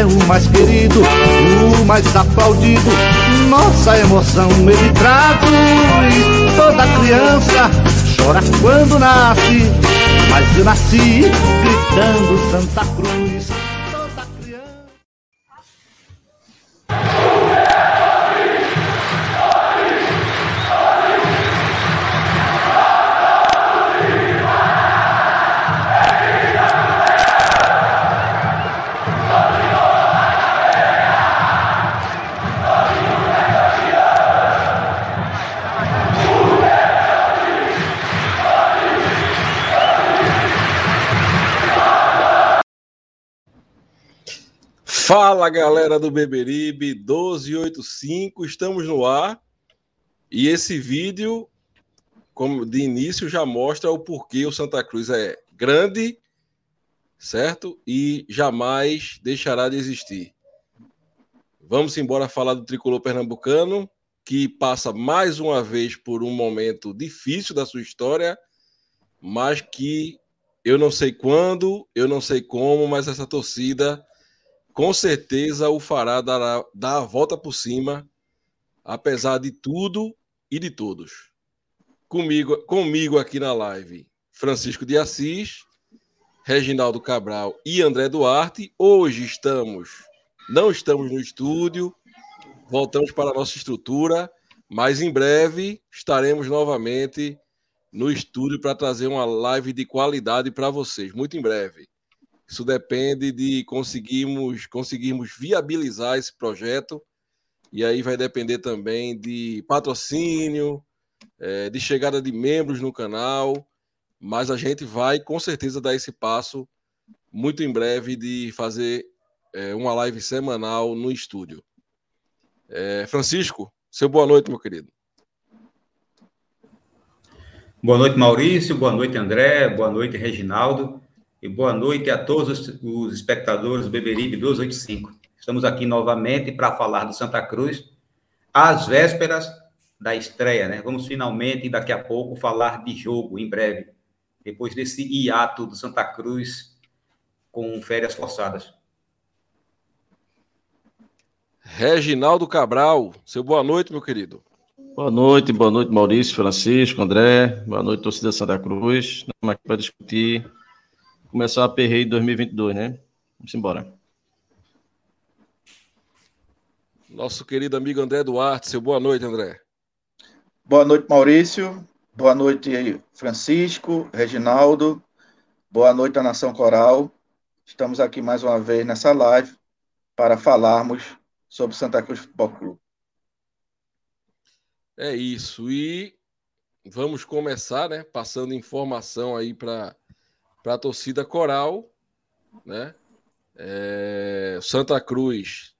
é o mais querido, o mais aplaudido. Nossa emoção ele traduz. Toda criança chora quando nasce, mas eu nasci gritando Santa Cruz. Fala galera do Beberibe 1285, estamos no ar e esse vídeo, como de início, já mostra o porquê o Santa Cruz é grande, certo? E jamais deixará de existir. Vamos embora falar do tricolor pernambucano, que passa mais uma vez por um momento difícil da sua história, mas que eu não sei quando, eu não sei como, mas essa torcida com certeza o fará dar, dar a volta por cima, apesar de tudo e de todos. Comigo, comigo aqui na live, Francisco de Assis, Reginaldo Cabral e André Duarte. Hoje estamos, não estamos no estúdio, voltamos para a nossa estrutura, mas em breve estaremos novamente no estúdio para trazer uma live de qualidade para vocês, muito em breve. Isso depende de conseguirmos, conseguirmos viabilizar esse projeto. E aí vai depender também de patrocínio, é, de chegada de membros no canal. Mas a gente vai com certeza dar esse passo muito em breve de fazer é, uma live semanal no estúdio. É, Francisco, seu boa noite, meu querido. Boa noite, Maurício. Boa noite, André. Boa noite, Reginaldo e boa noite a todos os espectadores do Beberibe 285. Estamos aqui novamente para falar do Santa Cruz, às vésperas da estreia, né? Vamos finalmente, daqui a pouco, falar de jogo, em breve, depois desse hiato do Santa Cruz com férias forçadas. Reginaldo Cabral, seu boa noite, meu querido. Boa noite, boa noite, Maurício, Francisco, André, boa noite, torcida Santa Cruz. Estamos aqui para discutir começar a perreio 2022, né? Vamos embora. Nosso querido amigo André Duarte, seu boa noite, André. Boa noite, Maurício. Boa noite, Francisco, Reginaldo. Boa noite, a Nação Coral. Estamos aqui mais uma vez nessa live para falarmos sobre Santa Cruz Futebol Clube. É isso. E vamos começar, né? Passando informação aí para para a torcida coral, né? É, Santa Cruz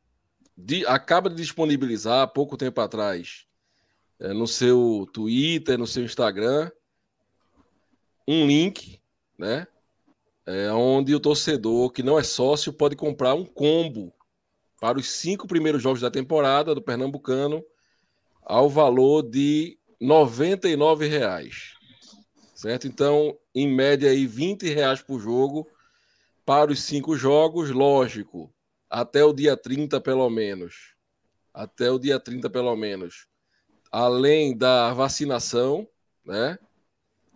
de, acaba de disponibilizar há pouco tempo atrás é, no seu Twitter, no seu Instagram, um link, né? É, onde o torcedor que não é sócio pode comprar um combo para os cinco primeiros jogos da temporada do Pernambucano ao valor de 99 reais certo? Então, em média, aí, 20 reais por jogo para os cinco jogos, lógico, até o dia 30, pelo menos. Até o dia 30, pelo menos. Além da vacinação, né?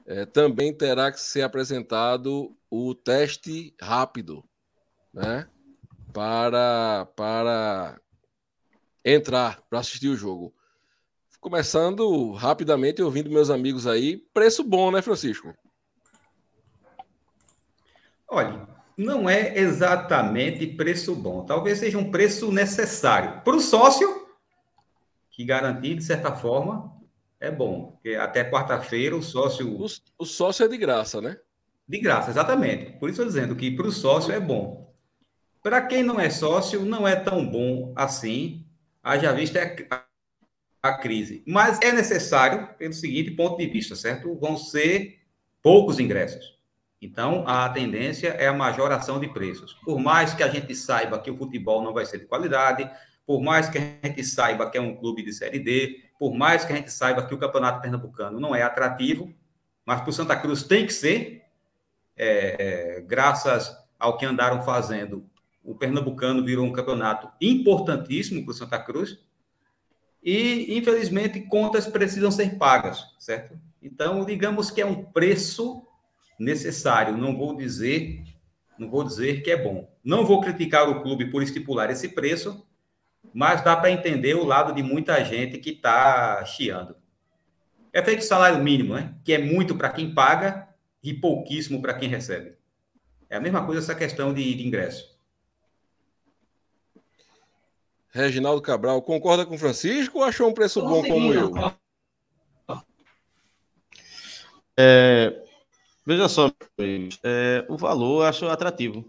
É, também terá que ser apresentado o teste rápido, né? Para, para entrar, para assistir o jogo. Começando rapidamente, ouvindo meus amigos aí, preço bom, né, Francisco? Olha, não é exatamente preço bom. Talvez seja um preço necessário. Para o sócio, que garantir, de certa forma, é bom. Porque até quarta-feira o sócio. O, o, sócio é de graça, né? De graça, exatamente. Por isso eu estou dizendo que para o sócio é bom. Para quem não é sócio, não é tão bom assim, haja vista a, a crise. Mas é necessário, pelo seguinte ponto de vista, certo? Vão ser poucos ingressos. Então, a tendência é a majoração de preços. Por mais que a gente saiba que o futebol não vai ser de qualidade, por mais que a gente saiba que é um clube de Série D, por mais que a gente saiba que o Campeonato Pernambucano não é atrativo, mas para o Santa Cruz tem que ser, é, é, graças ao que andaram fazendo, o Pernambucano virou um campeonato importantíssimo para o Santa Cruz, e, infelizmente, contas precisam ser pagas, certo? Então, digamos que é um preço necessário, não vou dizer, não vou dizer que é bom. Não vou criticar o clube por estipular esse preço, mas dá para entender o lado de muita gente que está chiando. É feito salário mínimo, né? que é muito para quem paga e pouquíssimo para quem recebe. É a mesma coisa essa questão de, de ingresso. Reginaldo Cabral, concorda com o Francisco ou achou um preço bom como eu? É, veja só, é, o valor eu acho atrativo.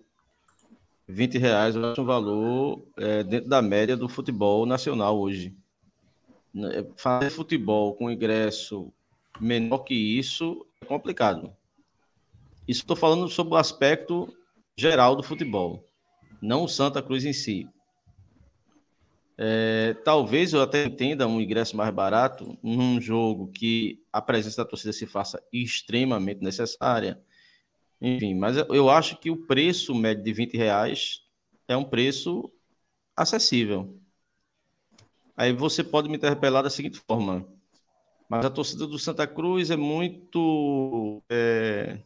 20 reais eu acho um valor é, dentro da média do futebol nacional hoje. Né, fazer futebol com ingresso menor que isso é complicado. Isso estou falando sobre o aspecto geral do futebol, não o Santa Cruz em si. É, talvez eu até entenda um ingresso mais barato num jogo que a presença da torcida se faça extremamente necessária enfim, mas eu acho que o preço médio de 20 reais é um preço acessível. Aí você pode me interpelar da seguinte forma. Mas a torcida do Santa Cruz é muito. É,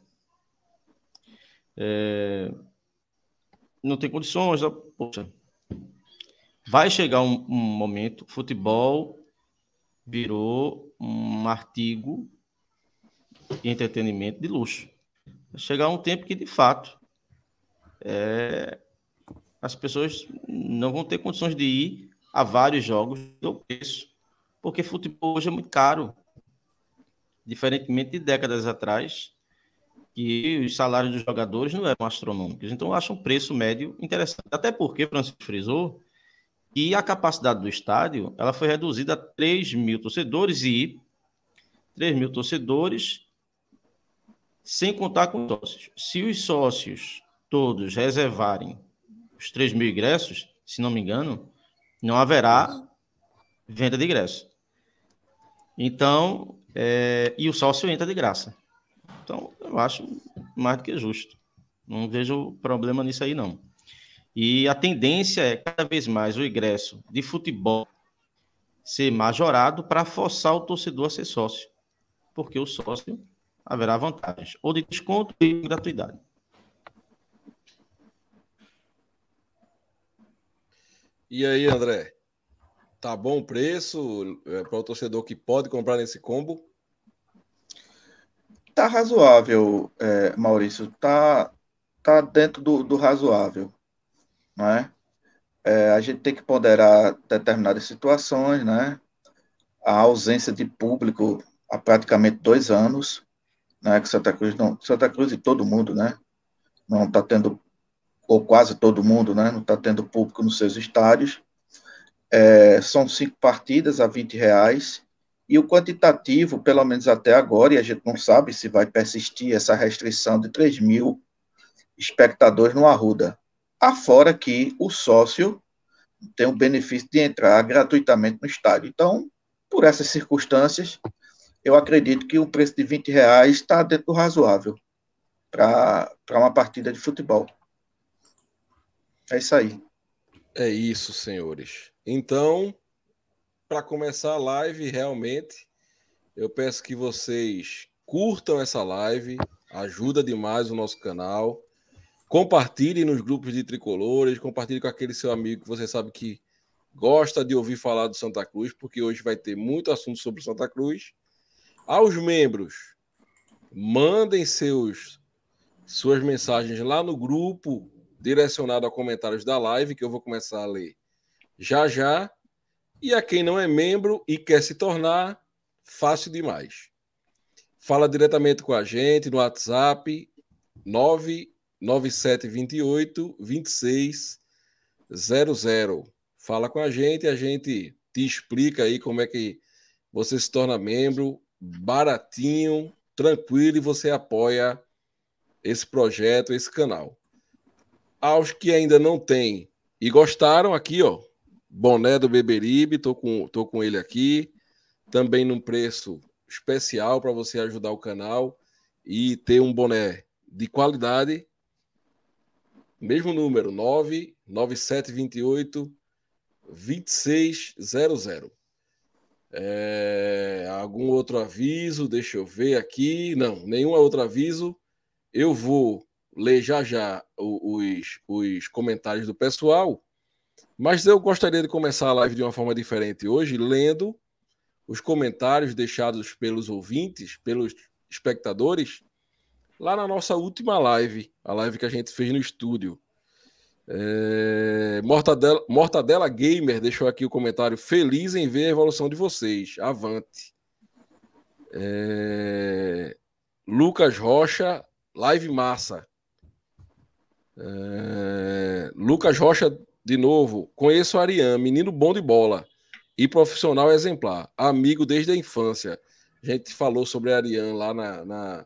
é, não tem condições. Poxa, vai chegar um, um momento, futebol virou um artigo de entretenimento de luxo chegar um tempo que, de fato, é, as pessoas não vão ter condições de ir a vários jogos do preço, porque futebol hoje é muito caro. Diferentemente de décadas atrás, que os salários dos jogadores não eram astronômicos. Então, eu acho um preço médio interessante. Até porque, Francisco frisou, que a capacidade do estádio ela foi reduzida a 3 mil torcedores e 3 mil torcedores sem contar com os sócios. Se os sócios todos reservarem os 3 mil ingressos, se não me engano, não haverá venda de ingresso. Então, é, e o sócio entra de graça. Então, eu acho mais do que justo. Não vejo problema nisso aí, não. E a tendência é cada vez mais o ingresso de futebol ser majorado para forçar o torcedor a ser sócio. Porque o sócio haverá vantagens, ou de desconto e gratuidade. E aí, André? Tá bom o preço é, para o torcedor que pode comprar nesse combo? Tá razoável, é, Maurício. Tá, tá dentro do, do razoável, né? É, a gente tem que ponderar determinadas situações, né? A ausência de público há praticamente dois anos, né, que Santa Cruz não, Santa Cruz e todo mundo, né, não está tendo, ou quase todo mundo, né, não está tendo público nos seus estádios. É, são cinco partidas a 20 reais, e o quantitativo, pelo menos até agora, e a gente não sabe se vai persistir essa restrição de 3 mil espectadores no Arruda. Afora que o sócio tem o benefício de entrar gratuitamente no estádio. Então, por essas circunstâncias, eu acredito que o preço de 20 reais está dentro do razoável para uma partida de futebol. É isso aí. É isso, senhores. Então, para começar a live, realmente, eu peço que vocês curtam essa live, ajuda demais o nosso canal. Compartilhe nos grupos de tricolores, compartilhe com aquele seu amigo que você sabe que gosta de ouvir falar do Santa Cruz, porque hoje vai ter muito assunto sobre Santa Cruz. Aos membros, mandem seus suas mensagens lá no grupo direcionado a comentários da live, que eu vou começar a ler já já. E a quem não é membro e quer se tornar, fácil demais. Fala diretamente com a gente no WhatsApp 99728 26 Fala com a gente, a gente te explica aí como é que você se torna membro, baratinho, tranquilo e você apoia esse projeto, esse canal. Aos que ainda não têm e gostaram, aqui, ó, boné do Beberibe, tô com, tô com ele aqui, também num preço especial para você ajudar o canal e ter um boné de qualidade. Mesmo número, 99728 2600. É, algum outro aviso? Deixa eu ver aqui. Não, nenhum outro aviso. Eu vou ler já já os, os comentários do pessoal, mas eu gostaria de começar a live de uma forma diferente hoje, lendo os comentários deixados pelos ouvintes, pelos espectadores, lá na nossa última live, a live que a gente fez no estúdio. É... Mortadela, Mortadela Gamer deixou aqui o comentário feliz em ver a evolução de vocês. Avante. É... Lucas Rocha, live massa. É... Lucas Rocha, de novo. Conheço o Ariane, menino bom de bola e profissional exemplar. Amigo desde a infância. A gente falou sobre a Ariane lá na, na,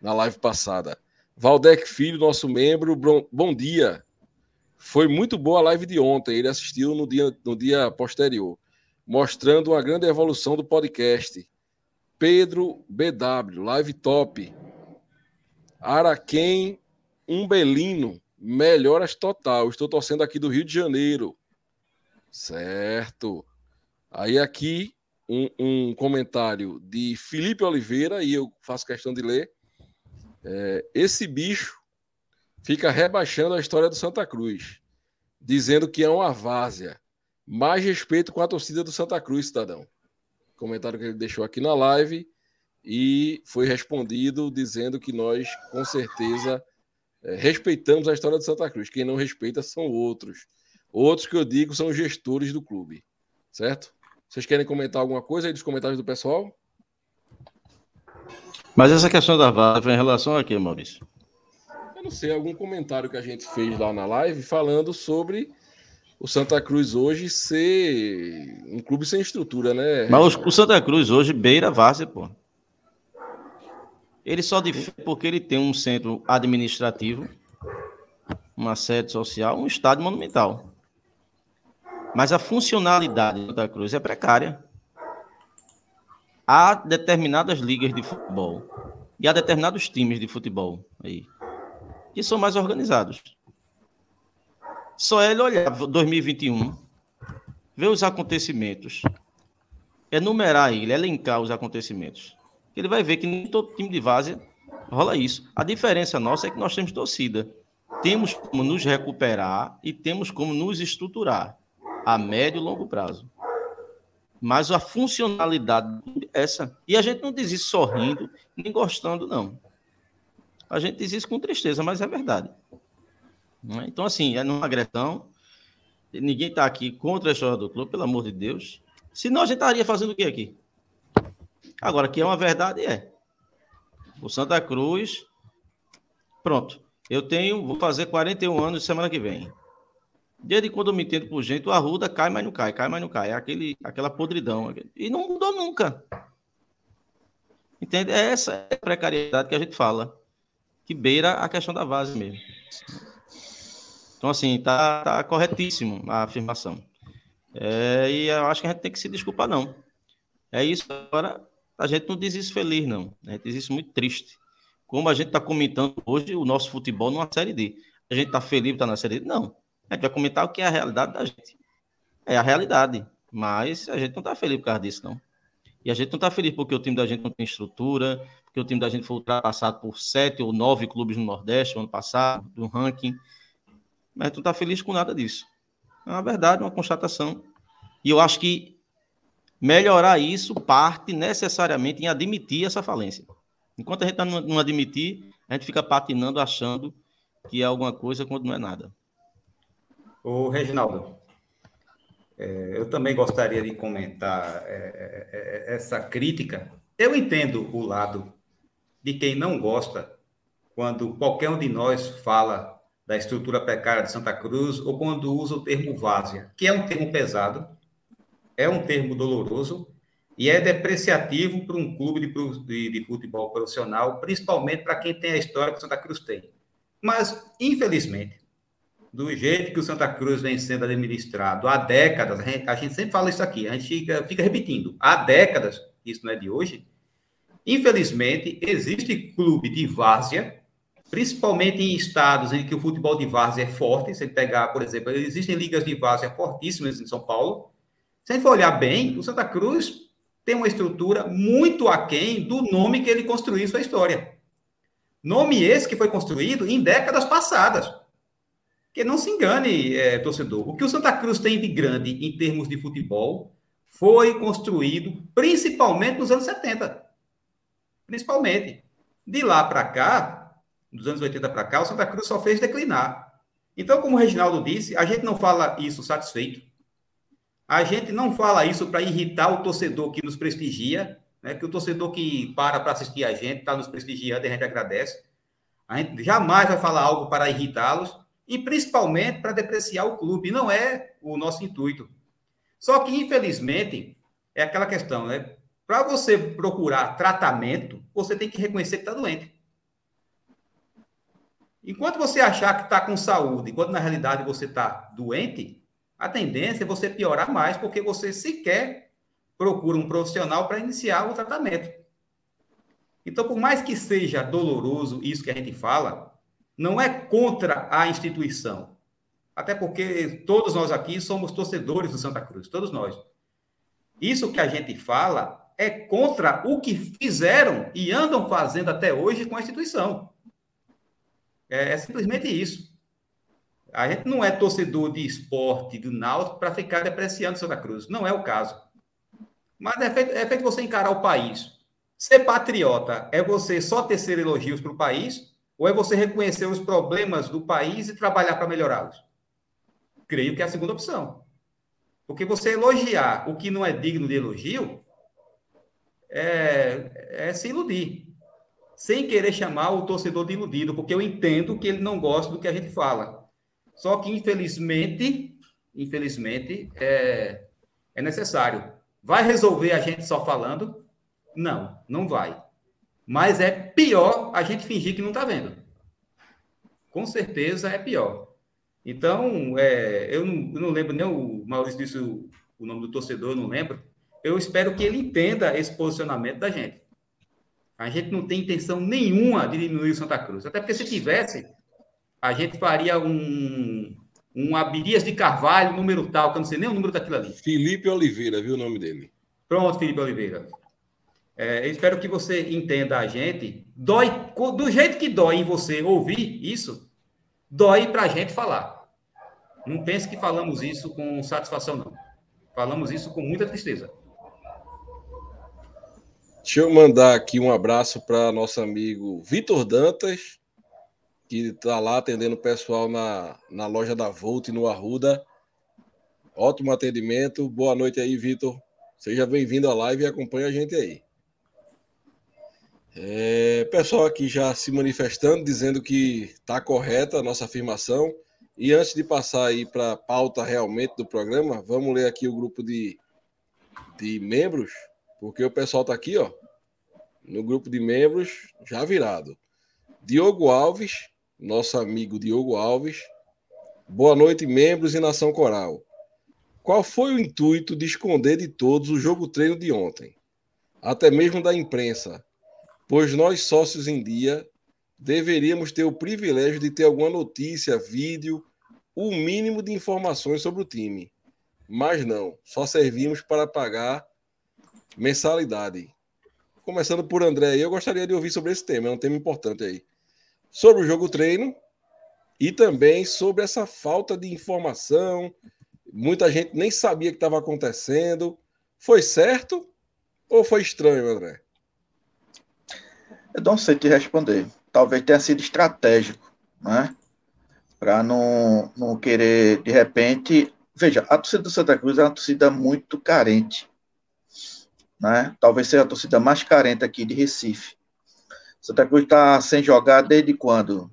na live passada. Valdec Filho, nosso membro, bom dia. Foi muito boa a live de ontem. Ele assistiu no dia, no dia posterior, mostrando uma grande evolução do podcast. Pedro BW, live top. Araquém Umbelino, melhoras total. Estou torcendo aqui do Rio de Janeiro. Certo. Aí aqui um, um comentário de Felipe Oliveira, e eu faço questão de ler. É, esse bicho fica rebaixando a história do Santa Cruz, dizendo que é uma várzea. Mais respeito com a torcida do Santa Cruz, cidadão. Comentário que ele deixou aqui na live e foi respondido dizendo que nós, com certeza, é, respeitamos a história do Santa Cruz. Quem não respeita são outros. Outros que eu digo são gestores do clube. Certo? Vocês querem comentar alguma coisa aí dos comentários do pessoal? Mas essa questão da vaga foi em relação a quê, Maurício? Eu não sei, algum comentário que a gente fez lá na live falando sobre o Santa Cruz hoje ser um clube sem estrutura, né? Mas o Santa Cruz hoje beira várzea, pô. Ele só difere porque ele tem um centro administrativo, uma sede social, um estádio monumental. Mas a funcionalidade do Santa Cruz é precária. Há determinadas ligas de futebol e há determinados times de futebol aí que são mais organizados. Só ele olhar 2021, ver os acontecimentos, enumerar ele, elencar os acontecimentos. Ele vai ver que nem todo time de várzea rola isso. A diferença nossa é que nós temos torcida. Temos como nos recuperar e temos como nos estruturar a médio e longo prazo. Mas a funcionalidade é essa. E a gente não diz isso sorrindo, nem gostando, não. A gente diz isso com tristeza, mas é verdade. Né? Então, assim, é numa agressão. Ninguém está aqui contra a história do clube, pelo amor de Deus. Senão a gente estaria fazendo o que aqui? Agora, que é uma verdade, é. O Santa Cruz. Pronto. Eu tenho, vou fazer 41 anos semana que vem. Desde quando eu me entendo por gente, o Arruda cai, mas não cai, cai, mas não cai. É aquele, aquela podridão. E não mudou nunca. Entende? É essa precariedade que a gente fala que beira a questão da base mesmo. Então, assim, tá, tá corretíssimo a afirmação. É, e eu acho que a gente tem que se desculpar, não. É isso. Agora, a gente não isso feliz, não. A gente isso muito triste. Como a gente está comentando hoje o nosso futebol numa Série D. A gente está feliz por estar tá na Série D? Não. A gente vai comentar o que é a realidade da gente. É a realidade. Mas a gente não está feliz por causa disso, não. E a gente não está feliz porque o time da gente não tem estrutura, porque o time da gente foi ultrapassado por sete ou nove clubes no Nordeste no ano passado, do ranking. Mas a gente não está feliz com nada disso. É uma verdade, uma constatação. E eu acho que melhorar isso parte necessariamente em admitir essa falência. Enquanto a gente não admitir, a gente fica patinando achando que é alguma coisa quando não é nada. O Reginaldo, é, eu também gostaria de comentar é, é, é, essa crítica. Eu entendo o lado de quem não gosta quando qualquer um de nós fala da estrutura precária de Santa Cruz, ou quando usa o termo várzea, que é um termo pesado, é um termo doloroso e é depreciativo para um clube de, de, de futebol profissional, principalmente para quem tem a história que Santa Cruz tem. Mas, infelizmente, do jeito que o Santa Cruz vem sendo administrado há décadas, a gente, sempre fala isso aqui, a gente fica, fica repetindo, há décadas, isso não é de hoje, infelizmente, existe clube de várzea principalmente em estados em que o futebol de várzea é forte. Se pegar, por exemplo, existem ligas de várzea fortíssimas em São Paulo. Se a gente for olhar bem, o Santa Cruz tem uma estrutura muito aquém do nome que ele construiu em sua história. Nome esse que foi construído em décadas passadas. Que não se engane, é, torcedor. O que o Santa Cruz tem de grande em termos de futebol foi construído principalmente nos anos 70. Principalmente. De lá para cá, dos anos 80 para cá, o Santa Cruz só fez declinar. Então, como o Reginaldo disse, a gente não fala isso satisfeito. A gente não fala isso para irritar o torcedor que nos prestigia, né? que o torcedor que para para assistir a gente está nos prestigiando e a gente agradece. A gente jamais vai falar algo para irritá-los e principalmente para depreciar o clube. Não é o nosso intuito. Só que, infelizmente, é aquela questão, né? Para você procurar tratamento, você tem que reconhecer que está doente. Enquanto você achar que está com saúde, enquanto na realidade você está doente, a tendência é você piorar mais, porque você sequer procura um profissional para iniciar o tratamento. Então, por mais que seja doloroso isso que a gente fala, não é contra a instituição. Até porque todos nós aqui somos torcedores do Santa Cruz, todos nós. Isso que a gente fala é contra o que fizeram e andam fazendo até hoje com a instituição. É, é simplesmente isso. A gente não é torcedor de esporte do Náutico para ficar depreciando Santa Cruz. Não é o caso. Mas é feito, é feito você encarar o país. Ser patriota é você só tecer elogios para o país ou é você reconhecer os problemas do país e trabalhar para melhorá-los? Creio que é a segunda opção. Porque você elogiar o que não é digno de elogio é, é se iludir sem querer chamar o torcedor de iludido, porque eu entendo que ele não gosta do que a gente fala. Só que, infelizmente, infelizmente, é, é necessário. Vai resolver a gente só falando? Não, não vai. Mas é pior a gente fingir que não está vendo. Com certeza é pior. Então, é, eu, não, eu, não, lembro nem o Maurício disse o, o nome do torcedor, eu não lembro. Eu espero que ele entenda esse posicionamento da gente. A gente não tem intenção nenhuma de diminuir o Santa Cruz. Até porque se tivesse, a gente faria um, um Abirias de Carvalho, número tal, que eu não sei nem o número daquilo ali. Felipe Oliveira, viu o nome dele? Pronto, Felipe Oliveira. É, espero que você entenda a gente. Dói, do jeito que dói em você ouvir isso, dói para a gente falar. Não pense que falamos isso com satisfação, não. Falamos isso com muita tristeza. Deixa eu mandar aqui um abraço para nosso amigo Vitor Dantas, que está lá atendendo o pessoal na, na loja da Volt no Arruda. Ótimo atendimento. Boa noite aí, Vitor. Seja bem-vindo à live e acompanhe a gente aí. É, pessoal aqui já se manifestando, dizendo que está correta a nossa afirmação. E antes de passar aí para a pauta realmente do programa, vamos ler aqui o grupo de, de membros porque o pessoal tá aqui, ó, no grupo de membros, já virado. Diogo Alves, nosso amigo Diogo Alves. Boa noite, membros e nação coral. Qual foi o intuito de esconder de todos o jogo treino de ontem? Até mesmo da imprensa, pois nós sócios em dia deveríamos ter o privilégio de ter alguma notícia, vídeo, o mínimo de informações sobre o time. Mas não, só servimos para pagar mensalidade. Começando por André, eu gostaria de ouvir sobre esse tema, é um tema importante aí. Sobre o jogo treino e também sobre essa falta de informação. Muita gente nem sabia o que estava acontecendo. Foi certo ou foi estranho, André? Eu não sei te responder. Talvez tenha sido estratégico, né? Para não, não querer, de repente. Veja, a torcida do Santa Cruz é uma torcida muito carente né? Talvez seja a torcida mais carente aqui de Recife. Santa Cruz está sem jogar desde quando?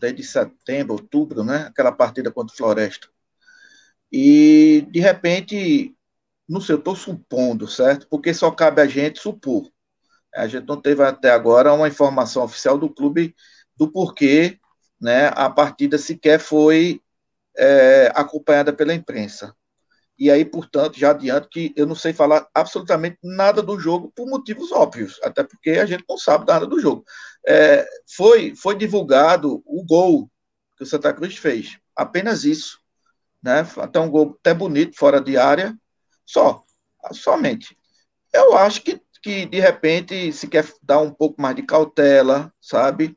desde setembro, outubro, né? Aquela partida contra o Floresta. E, de repente, não sei, eu estou supondo, certo? Porque só cabe a gente supor. A gente não teve até agora uma informação oficial do clube do porquê né, a partida sequer foi é, acompanhada pela imprensa. E aí, portanto, já adianto que eu não sei falar absolutamente nada do jogo por motivos óbvios, até porque a gente não sabe nada do jogo. É, foi, foi divulgado o gol que o Santa Cruz fez, apenas isso. Né? Até um gol até bonito, fora de área, só, somente. Eu acho que, que, de repente, se quer dar um pouco mais de cautela, sabe?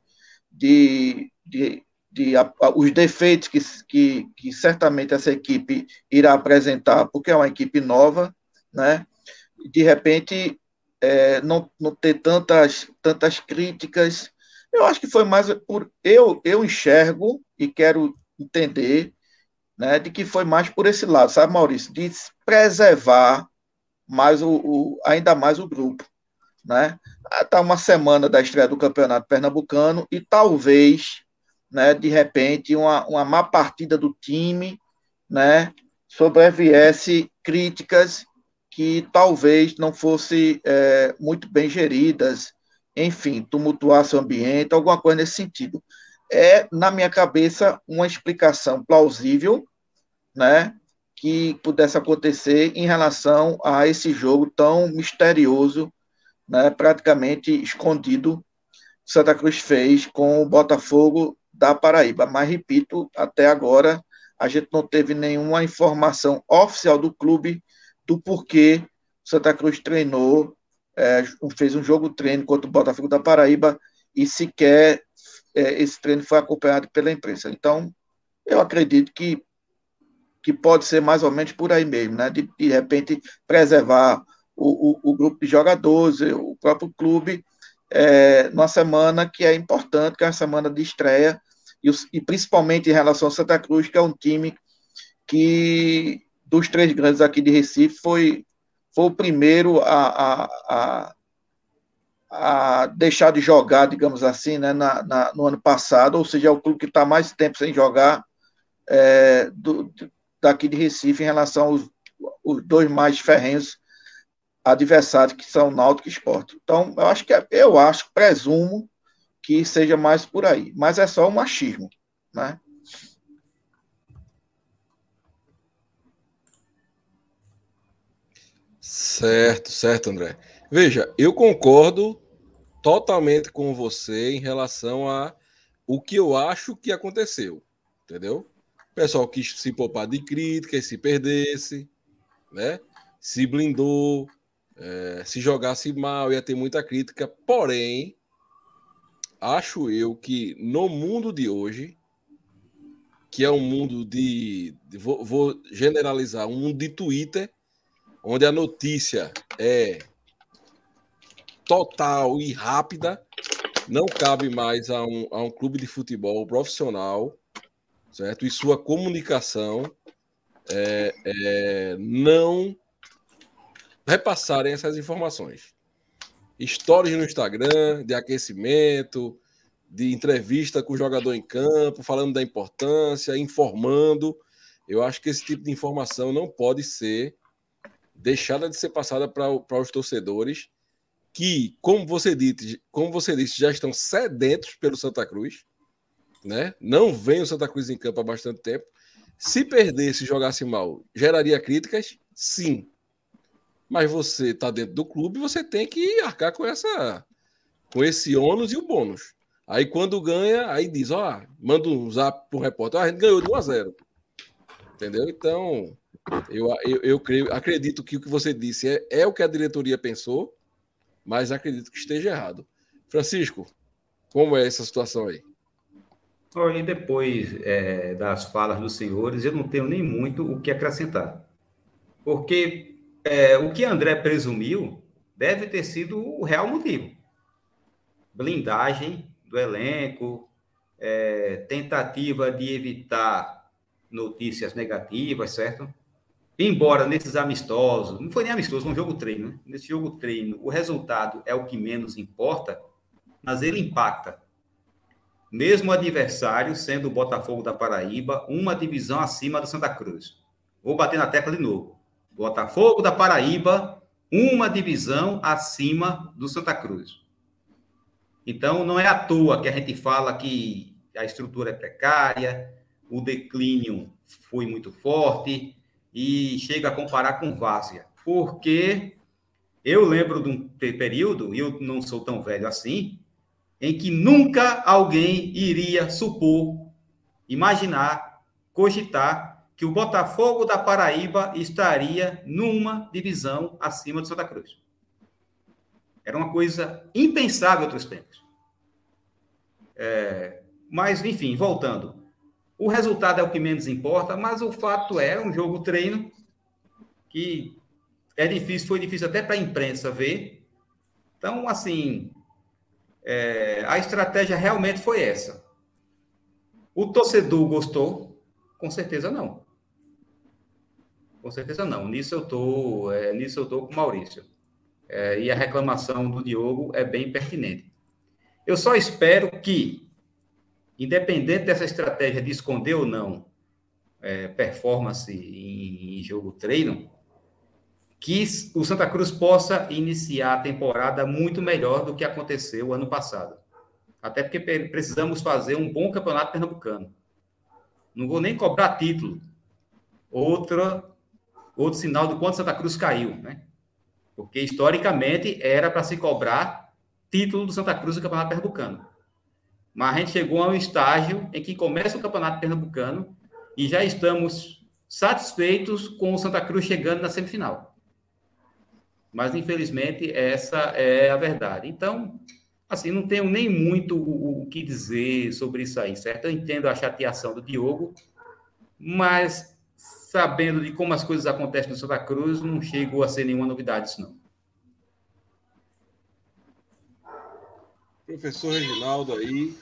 De, de de a, os defeitos que, que, que, certamente essa equipe irá apresentar, porque é uma equipe nova, né? De repente, é, não, não ter tantas, tantas críticas. Eu acho que foi mais por. Eu, eu enxergo e quero entender né, de que foi mais por esse lado, sabe, Maurício? De preservar mais o, o ainda mais o grupo. Né? Está uma semana da estreia do Campeonato Pernambucano e talvez né, de repente, uma, uma má partida do time, né, sobreviesse críticas que talvez não fossem é, muito bem geridas, enfim, tumultuasse o ambiente, alguma coisa nesse sentido. É, na minha cabeça, uma explicação plausível, né, que pudesse acontecer em relação a esse jogo tão misterioso, né, praticamente escondido, que Santa Cruz fez com o Botafogo da Paraíba. Mas, repito, até agora a gente não teve nenhuma informação oficial do clube do porquê Santa Cruz treinou, é, fez um jogo treino contra o Botafogo da Paraíba e sequer é, esse treino foi acompanhado pela imprensa. Então, eu acredito que, que pode ser mais ou menos por aí mesmo, né? De, de repente, preservar o, o, o grupo de jogadores, o próprio clube, é, numa semana que é importante, que é a semana de estreia e, e principalmente em relação ao Santa Cruz, que é um time que, dos três grandes aqui de Recife, foi, foi o primeiro a, a, a, a deixar de jogar, digamos assim, né, na, na, no ano passado, ou seja, é o clube que está mais tempo sem jogar é, do, daqui de Recife em relação aos os dois mais ferrenhos adversários que são Náutico e Esporte. Então, eu acho que eu acho, presumo que seja mais por aí. Mas é só um machismo, né? Certo, certo, André. Veja, eu concordo totalmente com você em relação a o que eu acho que aconteceu, entendeu? O pessoal quis se poupar de críticas, se perdesse, né? Se blindou, é, se jogasse mal, ia ter muita crítica. Porém, acho eu que no mundo de hoje, que é um mundo de. de vou, vou, generalizar, um mundo de Twitter, onde a notícia é total e rápida, não cabe mais a um, a um clube de futebol profissional, certo? E sua comunicação é, é, não repassarem essas informações stories no Instagram de aquecimento, de entrevista com o jogador em campo, falando da importância, informando. Eu acho que esse tipo de informação não pode ser deixada de ser passada para os torcedores que, como você disse, como você disse, já estão sedentos pelo Santa Cruz, né? Não vem o Santa Cruz em campo há bastante tempo. Se perdesse, jogasse mal, geraria críticas? Sim mas você está dentro do clube, você tem que arcar com essa com esse ônus e o bônus. Aí quando ganha, aí diz, ó, manda um zap pro repórter, ah, a gente ganhou de 1 a 0. Entendeu? Então, eu, eu, eu creio, acredito que o que você disse é, é o que a diretoria pensou, mas acredito que esteja errado. Francisco, como é essa situação aí? Olha, depois é, das falas dos senhores, eu não tenho nem muito o que acrescentar. Porque é, o que André presumiu deve ter sido o real motivo. Blindagem do elenco, é, tentativa de evitar notícias negativas, certo? Embora nesses amistosos, não foi nem amistoso, foi um jogo treino, né? Nesse jogo treino, o resultado é o que menos importa, mas ele impacta. Mesmo adversário sendo o Botafogo da Paraíba uma divisão acima do Santa Cruz. Vou bater na tecla de novo. Botafogo da Paraíba, uma divisão acima do Santa Cruz. Então, não é à toa que a gente fala que a estrutura é precária, o declínio foi muito forte e chega a comparar com Várzea. Porque eu lembro de um período, e eu não sou tão velho assim, em que nunca alguém iria supor, imaginar, cogitar que o Botafogo da Paraíba estaria numa divisão acima de Santa Cruz. Era uma coisa impensável outros tempos. É, mas, enfim, voltando. O resultado é o que menos importa, mas o fato é um jogo treino que é difícil, foi difícil até para a imprensa ver. Então, assim, é, a estratégia realmente foi essa. O torcedor gostou? Com certeza não. Com certeza não. Nisso eu tô, é, nisso eu tô com o Maurício. É, e a reclamação do Diogo é bem pertinente. Eu só espero que, independente dessa estratégia de esconder ou não é, performance em, em jogo treino, que o Santa Cruz possa iniciar a temporada muito melhor do que aconteceu ano passado. Até porque precisamos fazer um bom campeonato pernambucano. Não vou nem cobrar título. Outra, outro sinal do quanto Santa Cruz caiu, né? Porque historicamente era para se cobrar título do Santa Cruz do Campeonato Pernambucano. Mas a gente chegou a um estágio em que começa o Campeonato Pernambucano e já estamos satisfeitos com o Santa Cruz chegando na semifinal. Mas, infelizmente, essa é a verdade. Então, assim, não tenho nem muito o, o que dizer sobre isso aí, certo? Eu entendo a chateação do Diogo, mas sabendo de como as coisas acontecem no Santa Cruz, não chegou a ser nenhuma novidade isso, não. Professor Reginaldo aí.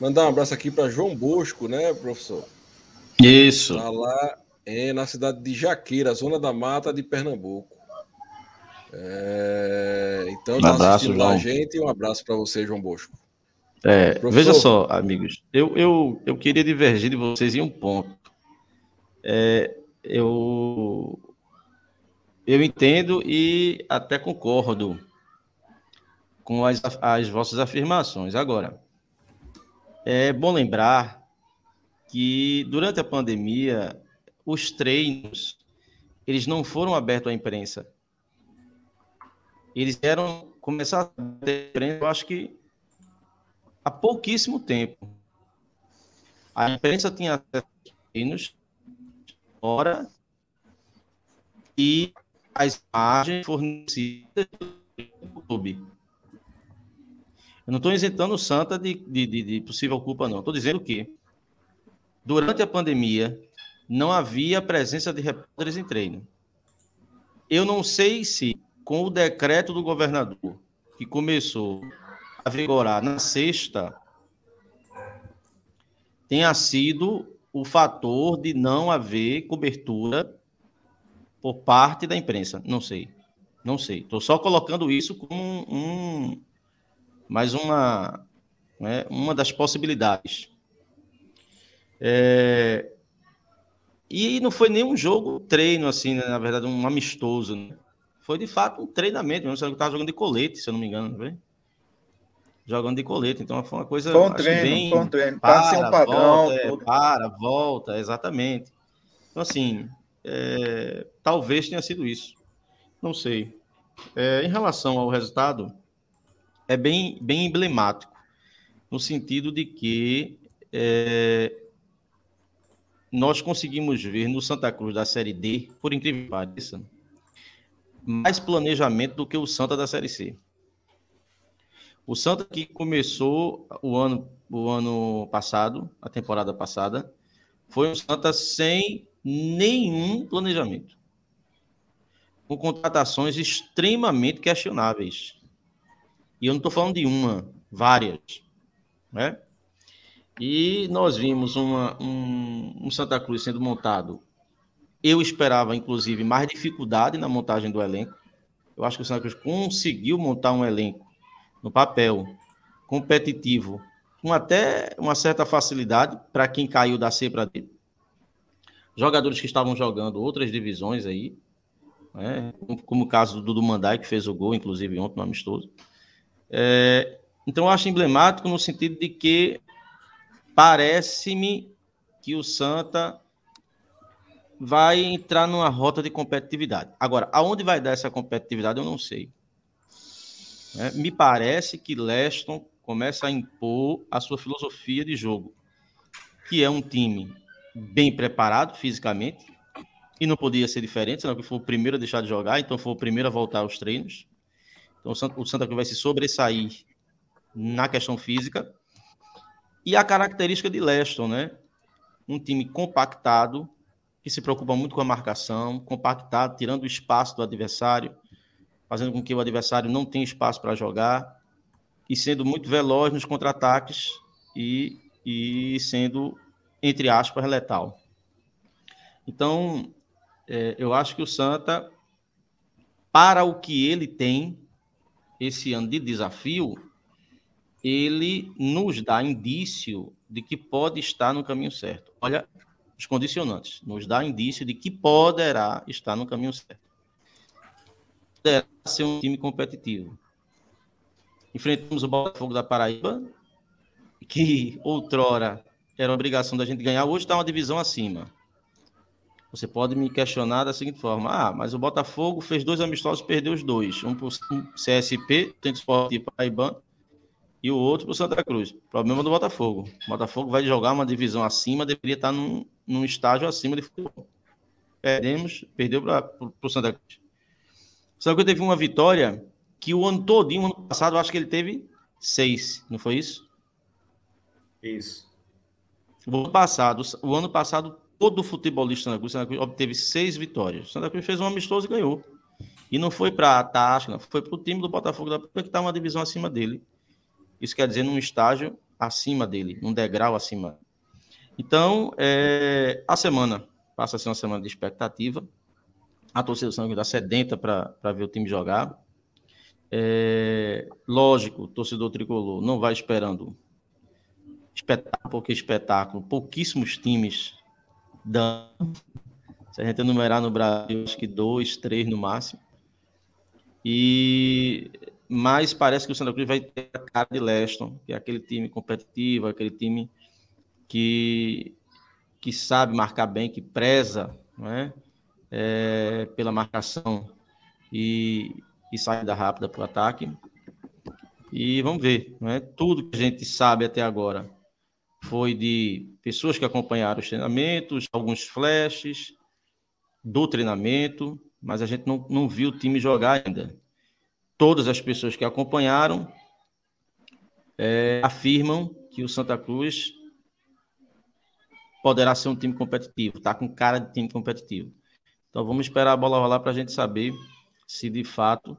Mandar um abraço aqui para João Bosco, né, professor? Isso. Está lá é, na cidade de Jaqueira, zona da mata de Pernambuco. É, então, um tá abraço, João. a gente um abraço para você, João Bosco. É, veja só, amigos, eu, eu, eu queria divergir de vocês em um ponto. É, eu, eu entendo e até concordo com as, as vossas afirmações. Agora, é bom lembrar que durante a pandemia os treinos eles não foram abertos à imprensa eles eram começar a ter, eu acho que há pouquíssimo tempo. A imprensa tinha treinos hora e as imagens fornecidas pelo YouTube. Eu não estou isentando o Santa de, de, de possível culpa, não. Estou dizendo que, durante a pandemia, não havia presença de repórteres em treino. Eu não sei se com o decreto do governador, que começou a vigorar na sexta, tenha sido o fator de não haver cobertura por parte da imprensa. Não sei. Não sei. Estou só colocando isso como um, mais uma, né, uma das possibilidades. É, e não foi nenhum jogo treino, assim, né, na verdade, um amistoso. Né? Foi de fato um treinamento, mesmo. Você estava jogando de colete, se eu não me engano, não Jogando de colete, então foi uma coisa. Foi um treino, bem, foi um treino. Ser um padrão. Volta, é, para, volta, exatamente. Então, assim, é, talvez tenha sido isso. Não sei. É, em relação ao resultado, é bem, bem emblemático, no sentido de que é, nós conseguimos ver no Santa Cruz da Série D, por incrível que pareça, mais planejamento do que o Santa da Série C. O Santa que começou o ano, o ano passado, a temporada passada, foi um Santa sem nenhum planejamento. Com contratações extremamente questionáveis. E eu não estou falando de uma, várias. Né? E nós vimos uma, um, um Santa Cruz sendo montado eu esperava, inclusive, mais dificuldade na montagem do elenco. Eu acho que o Santa Cruz conseguiu montar um elenco no papel competitivo, com até uma certa facilidade para quem caiu da C para D. Jogadores que estavam jogando outras divisões aí, né? como o caso do Dudu Mandai, que fez o gol, inclusive ontem no amistoso. É, então, eu acho emblemático no sentido de que parece-me que o Santa vai entrar numa rota de competitividade. Agora, aonde vai dar essa competitividade, eu não sei. É, me parece que Leston começa a impor a sua filosofia de jogo, que é um time bem preparado fisicamente, e não podia ser diferente, senão que foi o primeiro a deixar de jogar, então foi o primeiro a voltar aos treinos. Então o Santa Cruz vai se sobressair na questão física. E a característica de Leston, né? Um time compactado, que se preocupa muito com a marcação, compactado, tirando o espaço do adversário, fazendo com que o adversário não tenha espaço para jogar e sendo muito veloz nos contra-ataques e, e sendo, entre aspas, letal. Então, é, eu acho que o Santa, para o que ele tem esse ano de desafio, ele nos dá indício de que pode estar no caminho certo. Olha, os condicionantes, nos dá indício de que poderá estar no caminho certo. Poderá ser um time competitivo. Enfrentamos o Botafogo da Paraíba, que outrora era obrigação da gente ganhar, hoje está uma divisão acima. Você pode me questionar da seguinte forma: ah, mas o Botafogo fez dois amistosos perdeu os dois. Um para o CSP, tem Esporte Paraibano, e o outro para o Santa Cruz. Problema do Botafogo. O Botafogo vai jogar uma divisão acima, deveria estar num, num estágio acima de futebol. Perdemos, perdeu para o Santa Cruz. Só que eu teve uma vitória que o ano todinho, ano passado, eu acho que ele teve seis, não foi isso? Isso. O ano passado, o ano passado, todo futebolista Santa Cruz, Santa Cruz obteve seis vitórias. Santa Cruz fez um amistoso e ganhou. E não foi para a taxa, não, foi para o time do Botafogo da que está uma divisão acima dele. Isso quer dizer num estágio acima dele, num degrau acima. Então, é, a semana passa a ser uma semana de expectativa. A torcida do Santa está sedenta para ver o time jogar. É, lógico, o torcedor tricolor não vai esperando espetáculo, porque espetáculo, pouquíssimos times dão. Se a gente enumerar no Brasil, acho que dois, três no máximo. E mas parece que o Santa Cruz vai ter a cara de Leston, que é aquele time competitivo, aquele time que, que sabe marcar bem, que preza é? é pela marcação e, e saída rápida para o ataque. E vamos ver, é? tudo que a gente sabe até agora foi de pessoas que acompanharam os treinamentos, alguns flashes do treinamento, mas a gente não, não viu o time jogar ainda todas as pessoas que acompanharam é, afirmam que o Santa Cruz poderá ser um time competitivo, está com cara de time competitivo. Então vamos esperar a bola rolar para a gente saber se de fato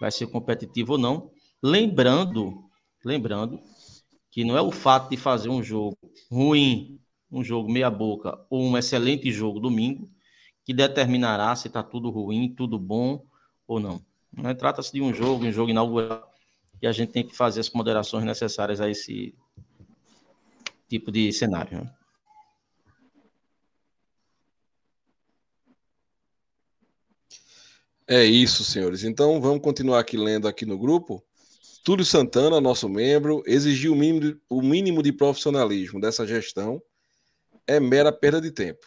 vai ser competitivo ou não. Lembrando, lembrando que não é o fato de fazer um jogo ruim, um jogo meia boca ou um excelente jogo domingo que determinará se está tudo ruim, tudo bom ou não. Né? Trata-se de um jogo, um jogo inaugural, e a gente tem que fazer as moderações necessárias a esse tipo de cenário. Né? É isso, senhores. Então vamos continuar aqui lendo aqui no grupo. Túlio Santana, nosso membro, exigiu o mínimo, o mínimo de profissionalismo dessa gestão é mera perda de tempo.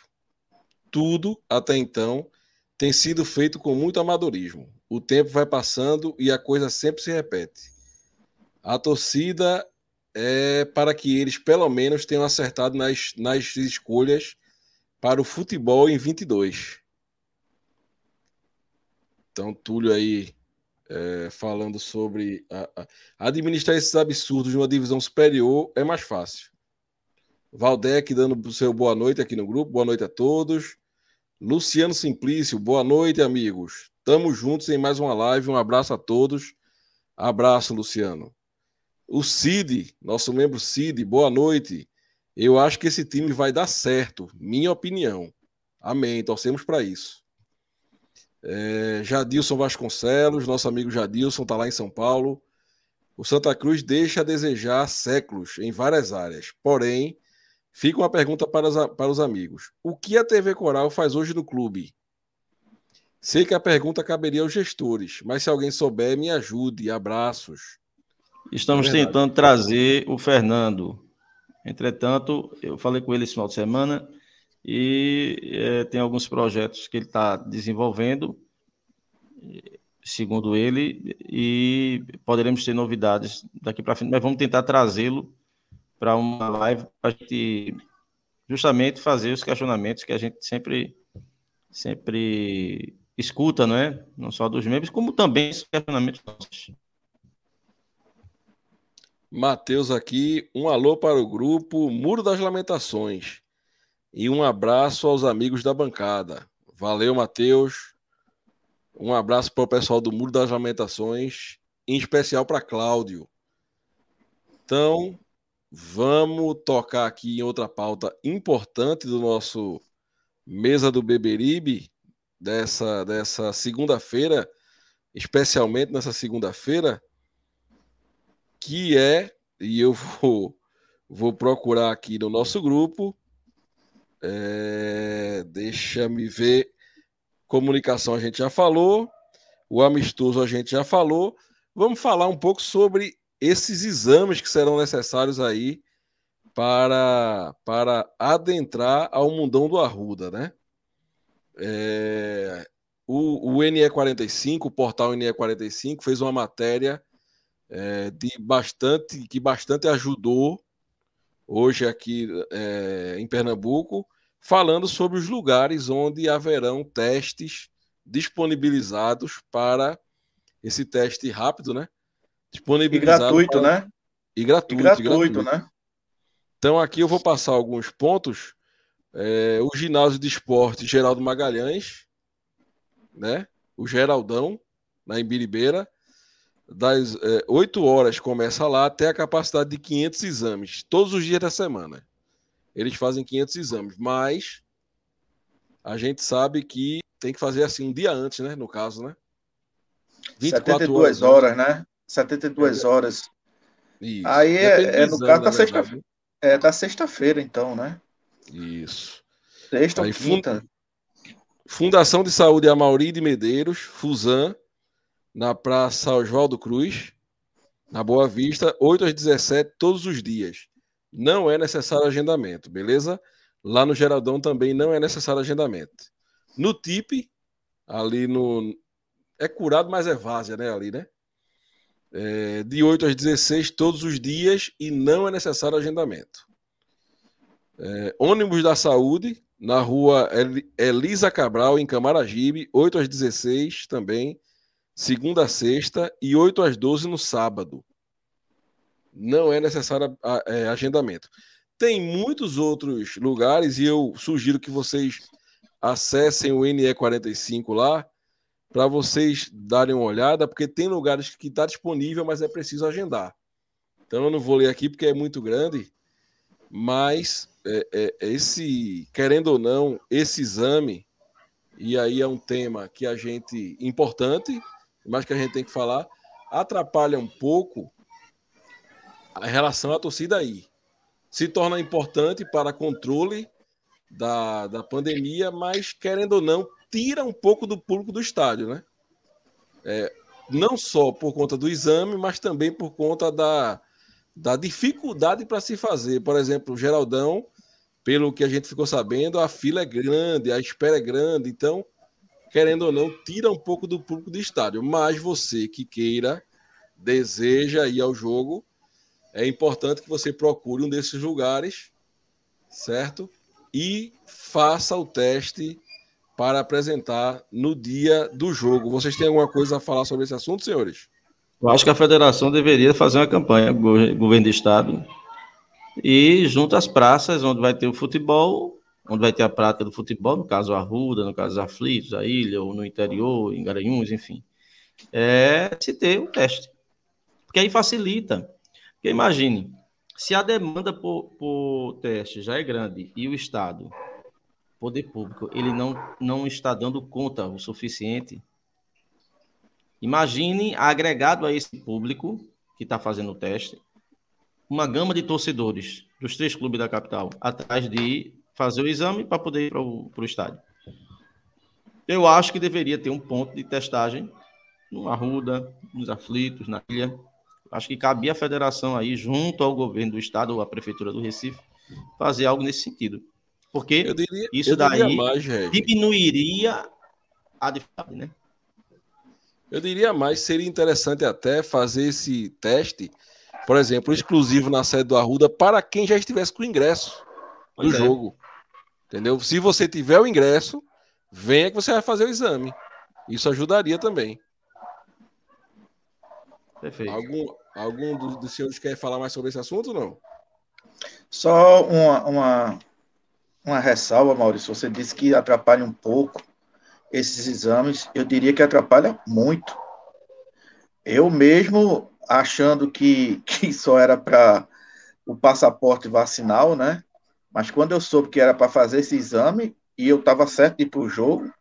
Tudo, até então, tem sido feito com muito amadorismo o tempo vai passando e a coisa sempre se repete. A torcida é para que eles pelo menos tenham acertado nas, nas escolhas para o futebol em 22. Então, Túlio aí é, falando sobre a, a, administrar esses absurdos de uma divisão superior é mais fácil. Valdec dando o seu boa noite aqui no grupo, boa noite a todos. Luciano Simplício, boa noite, amigos. Estamos juntos em mais uma live. Um abraço a todos. Abraço, Luciano. O Cid, nosso membro Cid, boa noite. Eu acho que esse time vai dar certo, minha opinião. Amém, torcemos para isso. É, Jadilson Vasconcelos, nosso amigo Jadilson, está lá em São Paulo. o Santa Cruz deixa a desejar séculos em várias áreas. Porém, fica uma pergunta para os, para os amigos: o que a TV Coral faz hoje no clube? Sei que a pergunta caberia aos gestores, mas se alguém souber, me ajude. Abraços. Estamos é tentando trazer o Fernando. Entretanto, eu falei com ele esse final de semana e é, tem alguns projetos que ele está desenvolvendo, segundo ele, e poderemos ter novidades daqui para frente, mas vamos tentar trazê-lo para uma live para gente justamente fazer os questionamentos que a gente sempre sempre escuta, não é? Não só dos membros, como também os questionamentos nossos. Matheus aqui, um alô para o grupo Muro das Lamentações e um abraço aos amigos da bancada. Valeu, Matheus. Um abraço para o pessoal do Muro das Lamentações, em especial para Cláudio. Então, vamos tocar aqui em outra pauta importante do nosso Mesa do Beberibe, dessa, dessa segunda-feira, especialmente nessa segunda-feira, que é, e eu vou, vou procurar aqui no nosso grupo, é, deixa-me ver, comunicação a gente já falou, o amistoso a gente já falou, vamos falar um pouco sobre esses exames que serão necessários aí para, para adentrar ao mundão do Arruda, né? É, o, o NE45, o portal NE45, fez uma matéria é, de bastante que bastante ajudou hoje aqui é, em Pernambuco, falando sobre os lugares onde haverão testes disponibilizados para esse teste rápido, né? Disponibilizado e gratuito, para... né? E gratuito, e gratuito, e gratuito, né? Então aqui eu vou passar alguns pontos é, o ginásio de esporte Geraldo Magalhães, né? O Geraldão, na Embiribeira. Das é, 8 horas começa lá até a capacidade de 500 exames, todos os dias da semana. Eles fazem 500 exames, mas a gente sabe que tem que fazer assim um dia antes, né? No caso, né? 72 horas, horas né? 72 é. horas. Isso. Aí é, é, no caso da sexta-feira. É da sexta-feira, então, né? Isso. Sexta ou quinta. Fundação de Saúde Amauri de Medeiros, Fusan, na Praça Oswaldo Cruz, na Boa Vista, 8 às 17, todos os dias. Não é necessário agendamento, beleza? Lá no Geraldão também não é necessário agendamento. No TIP, ali no. É curado, mas é várzea, né? Ali, né? É, de 8 às 16, todos os dias, e não é necessário agendamento. É, ônibus da saúde, na rua Elisa Cabral, em Camaragibe, 8 às 16 também, segunda a sexta, e 8 às 12 no sábado. Não é necessário é, agendamento. Tem muitos outros lugares, e eu sugiro que vocês acessem o NE45 lá, para vocês darem uma olhada, porque tem lugares que está disponível, mas é preciso agendar. Então eu não vou ler aqui porque é muito grande, mas é, é, é, esse, querendo ou não, esse exame, e aí é um tema que a gente, importante, mas que a gente tem que falar, atrapalha um pouco a relação à torcida aí. Se torna importante para controle da, da pandemia, mas querendo ou não, tira um pouco do público do estádio, né? É, não só por conta do exame, mas também por conta da, da dificuldade para se fazer. Por exemplo, o Geraldão pelo que a gente ficou sabendo, a fila é grande, a espera é grande, então, querendo ou não, tira um pouco do público do estádio. Mas você que queira, deseja ir ao jogo, é importante que você procure um desses lugares, certo? E faça o teste para apresentar no dia do jogo. Vocês têm alguma coisa a falar sobre esse assunto, senhores? Eu acho que a federação deveria fazer uma campanha, governo do estado, e junto às praças onde vai ter o futebol, onde vai ter a prática do futebol, no caso Arruda, no caso Aflitos, a Ilha, ou no interior, em Garanhuns, enfim, é se ter o teste. Porque aí facilita. Porque imagine, se a demanda por, por teste já é grande e o Estado, poder público, ele não, não está dando conta o suficiente, imagine agregado a esse público que está fazendo o teste, uma gama de torcedores dos três clubes da capital atrás de fazer o exame para poder ir para o estádio. Eu acho que deveria ter um ponto de testagem no Arruda, nos aflitos, na ilha. Acho que cabia a federação aí, junto ao governo do estado ou à prefeitura do Recife, fazer algo nesse sentido. Porque diria, isso daí mais, diminuiria a dificuldade, né? Eu diria mais, seria interessante até fazer esse teste, por exemplo, exclusivo na sede do Arruda para quem já estivesse com o ingresso do é. jogo. Entendeu? Se você tiver o ingresso, venha que você vai fazer o exame. Isso ajudaria também. Perfeito. Algum, algum dos, dos senhores quer falar mais sobre esse assunto ou não? Só uma, uma, uma ressalva, Maurício. Você disse que atrapalha um pouco esses exames. Eu diria que atrapalha muito. Eu mesmo, achando que, que só era para o passaporte vacinal, né? Mas quando eu soube que era para fazer esse exame e eu estava certo de ir para o jogo,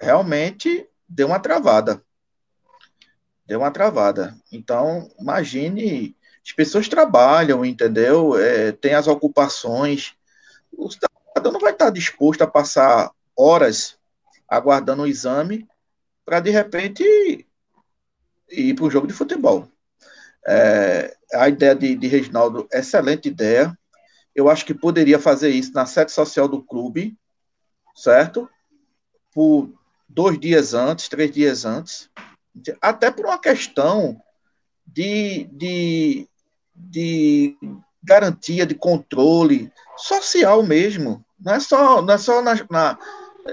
realmente deu uma travada. Deu uma travada. Então, imagine, as pessoas trabalham, entendeu? É, tem as ocupações. O cidadão não vai estar disposto a passar horas aguardando o exame para, de repente, ir para um jogo de futebol. É, a ideia de, de Reginaldo, excelente ideia. Eu acho que poderia fazer isso na sede social do clube, certo? Por dois dias antes, três dias antes, até por uma questão de, de, de garantia, de controle social mesmo. Não é só, não é só na, na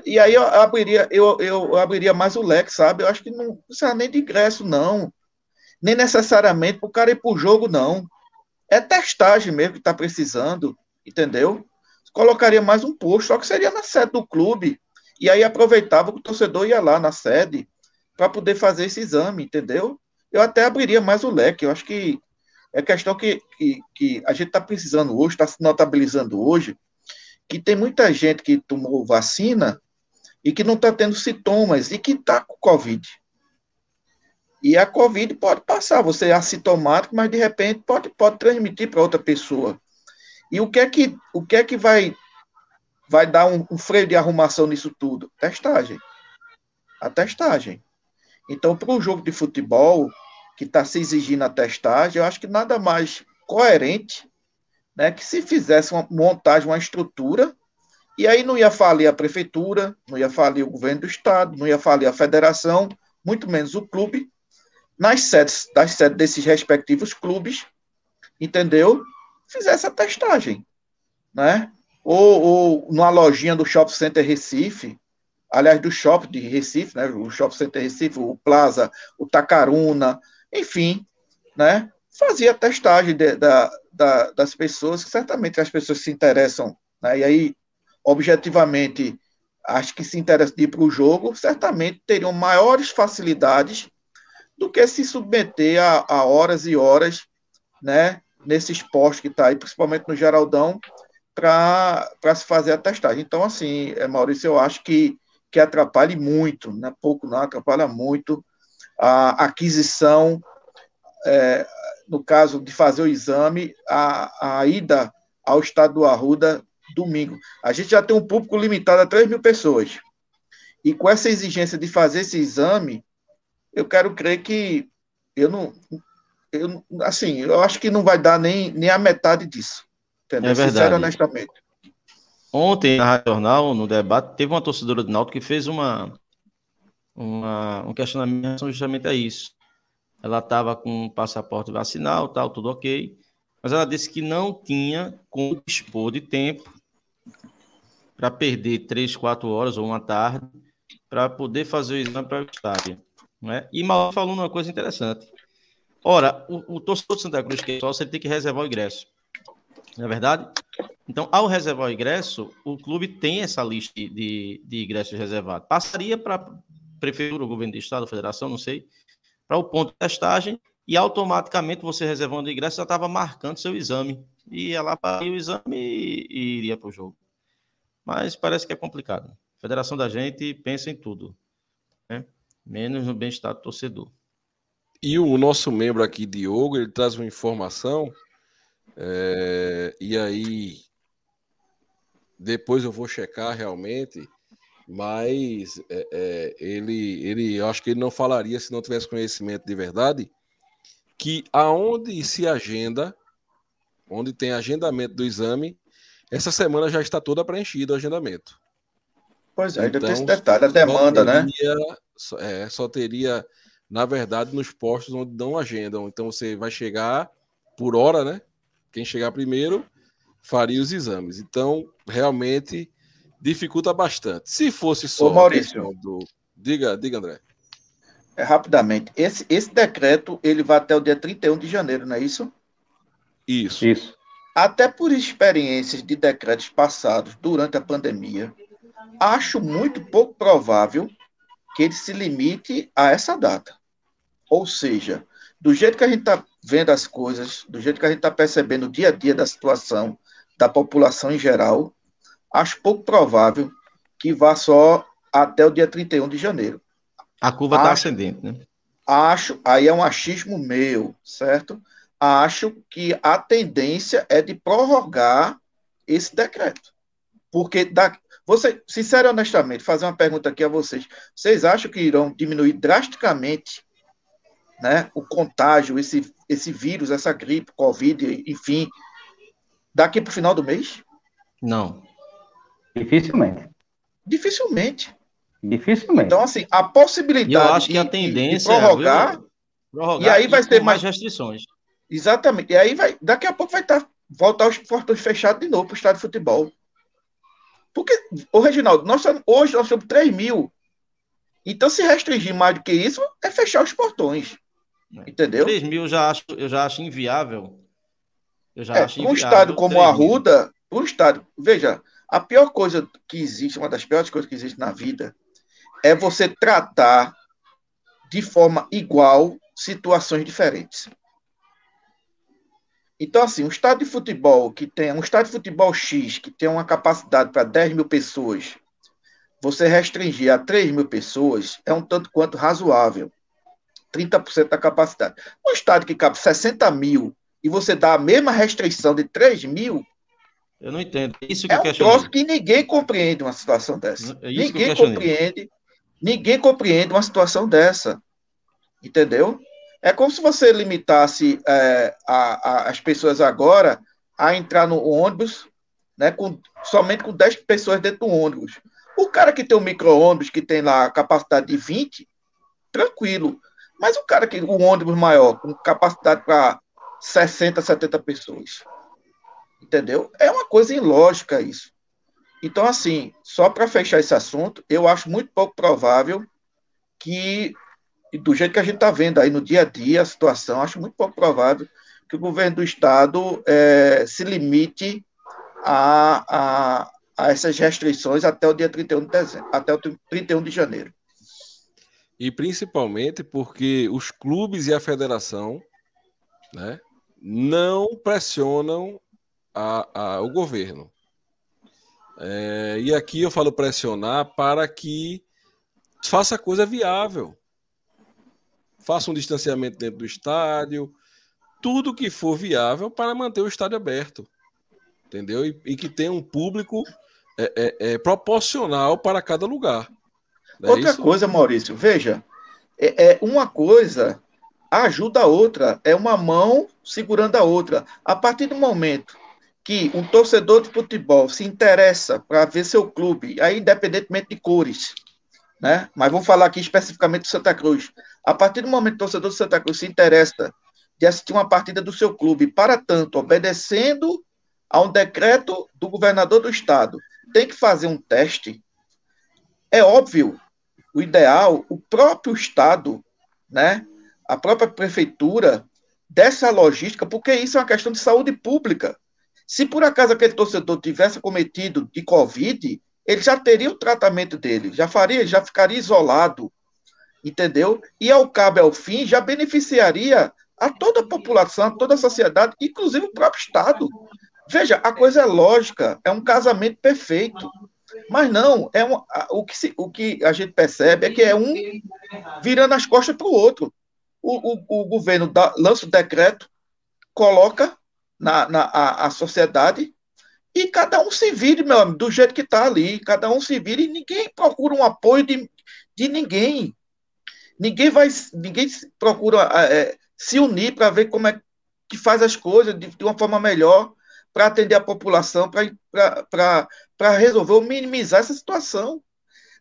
e aí eu abriria, eu, eu abriria mais o leque, sabe? Eu acho que não precisa nem de ingresso, não. Nem necessariamente para o cara ir para o jogo, não. É testagem mesmo que está precisando, entendeu? Colocaria mais um posto, só que seria na sede do clube. E aí aproveitava que o torcedor ia lá na sede para poder fazer esse exame, entendeu? Eu até abriria mais o leque. Eu acho que é questão que, que, que a gente está precisando hoje, está se notabilizando hoje, que tem muita gente que tomou vacina e que não está tendo sintomas e que está com Covid. E a Covid pode passar, você é assintomático, mas de repente pode, pode transmitir para outra pessoa. E o que é que, o que, é que vai, vai dar um, um freio de arrumação nisso tudo? Testagem. A testagem. Então, para um jogo de futebol que está se exigindo a testagem, eu acho que nada mais coerente né, que se fizesse uma montagem, uma estrutura, e aí não ia falir a prefeitura, não ia falir o governo do estado, não ia falir a federação, muito menos o clube, nas sedes, das sedes desses respectivos clubes, entendeu? Fizesse a testagem, né? Ou, ou numa lojinha do Shopping Center Recife, aliás, do Shopping de Recife, né? O Shopping Center Recife, o Plaza, o Tacaruna, enfim, né? Fazia a testagem de, da, da, das pessoas, que certamente as pessoas se interessam, né? E aí, objetivamente, acho que se interessam de ir para o jogo, certamente teriam maiores facilidades do que se submeter a, a horas e horas, né, nesses postos que está aí, principalmente no Geraldão, para se fazer a testagem. Então, assim, é, Maurício, eu acho que, que atrapalha muito, não é pouco não, atrapalha muito a aquisição, é, no caso de fazer o exame, a, a ida ao estado do Arruda domingo. A gente já tem um público limitado a 3 mil pessoas. E com essa exigência de fazer esse exame, eu quero crer que eu não. Eu, assim, eu acho que não vai dar nem, nem a metade disso. Entendeu? É verdade. Sincero, honestamente. Ontem, na Rádio Jornal, no debate, teve uma torcedora do Náutico que fez uma, uma, um questionamento justamente a isso. Ela estava com passaporte vacinal, tal, tudo ok, mas ela disse que não tinha como dispor de tempo para perder três, quatro horas ou uma tarde para poder fazer o exame para o estádio. Né? E Mal falou uma coisa interessante. Ora, o, o torcedor de Santa Cruz que é só você tem que reservar o ingresso. Não é verdade? Então, ao reservar o ingresso, o clube tem essa lista de, de ingressos reservados. Passaria para a prefeitura, o governo do estado, a federação, não sei, para o ponto de testagem e automaticamente você reservando o ingresso já estava marcando seu exame. Ia lá para o exame e, e iria para o jogo. Mas parece que é complicado. Federação da gente pensa em tudo. Né? Menos no bem-estar do torcedor. E o nosso membro aqui, Diogo, ele traz uma informação, é, e aí depois eu vou checar realmente, mas é, é, ele, ele, eu acho que ele não falaria se não tivesse conhecimento de verdade, que aonde se agenda, onde tem agendamento do exame, essa semana já está toda preenchida o agendamento. Pois é, ainda então, tem esse detalhe, a demanda, né? É, só teria, na verdade, nos postos onde não agendam. Então você vai chegar por hora, né? Quem chegar primeiro faria os exames. Então, realmente dificulta bastante. Se fosse só Ô, Maurício, do... diga, diga, André. É, rapidamente, esse, esse decreto ele vai até o dia 31 de janeiro, não é isso? Isso. Isso. Até por experiências de decretos passados durante a pandemia, acho muito pouco provável que ele se limite a essa data. Ou seja, do jeito que a gente está vendo as coisas, do jeito que a gente está percebendo o dia a dia da situação da população em geral, acho pouco provável que vá só até o dia 31 de janeiro. A curva está ascendente, né? Acho, aí é um achismo meu, certo? Acho que a tendência é de prorrogar esse decreto. Porque da, você, sincero e honestamente, fazer uma pergunta aqui a vocês. Vocês acham que irão diminuir drasticamente né, o contágio, esse, esse vírus, essa gripe, Covid, enfim, daqui para o final do mês? Não. Dificilmente. Dificilmente. Dificilmente. Então, assim, a possibilidade eu acho que a tendência de prorrogar, é prorrogar e aí vai ter mais... mais restrições. Exatamente. E aí vai, daqui a pouco vai estar, tá, voltar os portões fechados de novo para o estádio de futebol. Porque, ô Reginaldo, nós, hoje nós somos 3 mil. Então, se restringir mais do que isso, é fechar os portões. É. Entendeu? 3 mil eu já acho, eu já acho inviável. Eu já é, acho inviável. Um estado como a Arruda, um estado. Veja, a pior coisa que existe, uma das piores coisas que existe na vida, é você tratar de forma igual situações diferentes. Então, assim, um estádio de futebol que tem um estádio de futebol X que tem uma capacidade para 10 mil pessoas, você restringir a 3 mil pessoas é um tanto quanto razoável. 30% da capacidade. Um estádio que cabe 60 mil e você dá a mesma restrição de 3 mil. Eu não entendo. Isso que é eu um troço que ninguém compreende uma situação dessa. É ninguém compreende. Ninguém compreende uma situação dessa. Entendeu? É como se você limitasse é, a, a, as pessoas agora a entrar no ônibus né, com, somente com 10 pessoas dentro do ônibus. O cara que tem um micro-ônibus, que tem lá capacidade de 20, tranquilo. Mas o cara que um ônibus maior, com capacidade para 60, 70 pessoas. Entendeu? É uma coisa ilógica isso. Então, assim, só para fechar esse assunto, eu acho muito pouco provável que e do jeito que a gente está vendo aí no dia a dia a situação, acho muito pouco provável que o governo do Estado é, se limite a, a, a, essas restrições até o dia 31 de dezembro, até o 31 de janeiro. E principalmente porque os clubes e a federação né, não pressionam a, a, o governo. É, e aqui eu falo pressionar para que faça coisa viável faça um distanciamento dentro do estádio, tudo que for viável para manter o estádio aberto, entendeu? E, e que tenha um público é, é, é proporcional para cada lugar. É outra isso? coisa, Maurício, veja, é, é, uma coisa ajuda a outra, é uma mão segurando a outra. A partir do momento que um torcedor de futebol se interessa para ver seu clube, aí independentemente de cores, né? Mas vamos falar aqui especificamente do Santa Cruz. A partir do momento que o torcedor do Santa Cruz se interessa de assistir uma partida do seu clube, para tanto, obedecendo a um decreto do governador do estado, tem que fazer um teste, é óbvio, o ideal, o próprio estado, né, a própria prefeitura, dessa logística, porque isso é uma questão de saúde pública. Se por acaso aquele torcedor tivesse cometido de Covid, ele já teria o tratamento dele, já faria, já ficaria isolado, entendeu? E ao cabo ao fim já beneficiaria a toda a população, a toda a sociedade, inclusive o próprio Estado. Veja, a coisa é lógica, é um casamento perfeito. Mas não, é um, o, que se, o que a gente percebe é que é um virando as costas para o outro. o, o, o governo dá, lança o decreto, coloca na, na a, a sociedade e cada um se vire, meu amigo, do jeito que está ali. Cada um se vire e ninguém procura um apoio de, de ninguém. Ninguém vai, ninguém procura é, se unir para ver como é que faz as coisas de, de uma forma melhor para atender a população, para resolver ou minimizar essa situação.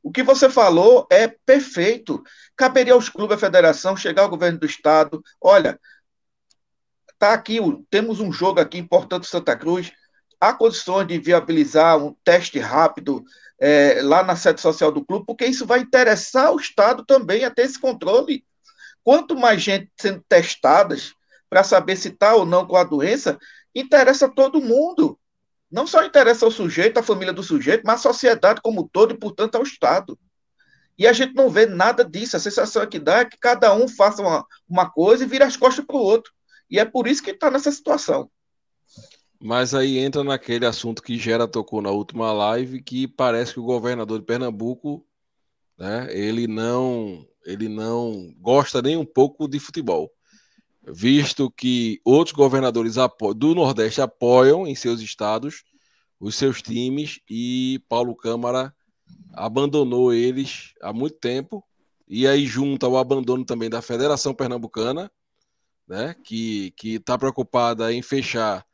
O que você falou é perfeito. Caberia aos clubes, à federação, chegar ao governo do estado. Olha, tá aqui, temos um jogo aqui importante Santa Cruz. Há condições de viabilizar um teste rápido é, lá na sede social do clube, porque isso vai interessar o Estado também a ter esse controle. Quanto mais gente sendo testadas para saber se está ou não com a doença, interessa todo mundo. Não só interessa ao sujeito, à família do sujeito, mas à sociedade como um todo e, portanto, ao Estado. E a gente não vê nada disso. A sensação que dá é que cada um faça uma, uma coisa e vira as costas para o outro. E é por isso que está nessa situação. Mas aí entra naquele assunto que Gera tocou na última live, que parece que o governador de Pernambuco, né, ele não, ele não gosta nem um pouco de futebol, visto que outros governadores do Nordeste apoiam em seus estados os seus times e Paulo Câmara abandonou eles há muito tempo. E aí junta o abandono também da Federação Pernambucana, né, que que está preocupada em fechar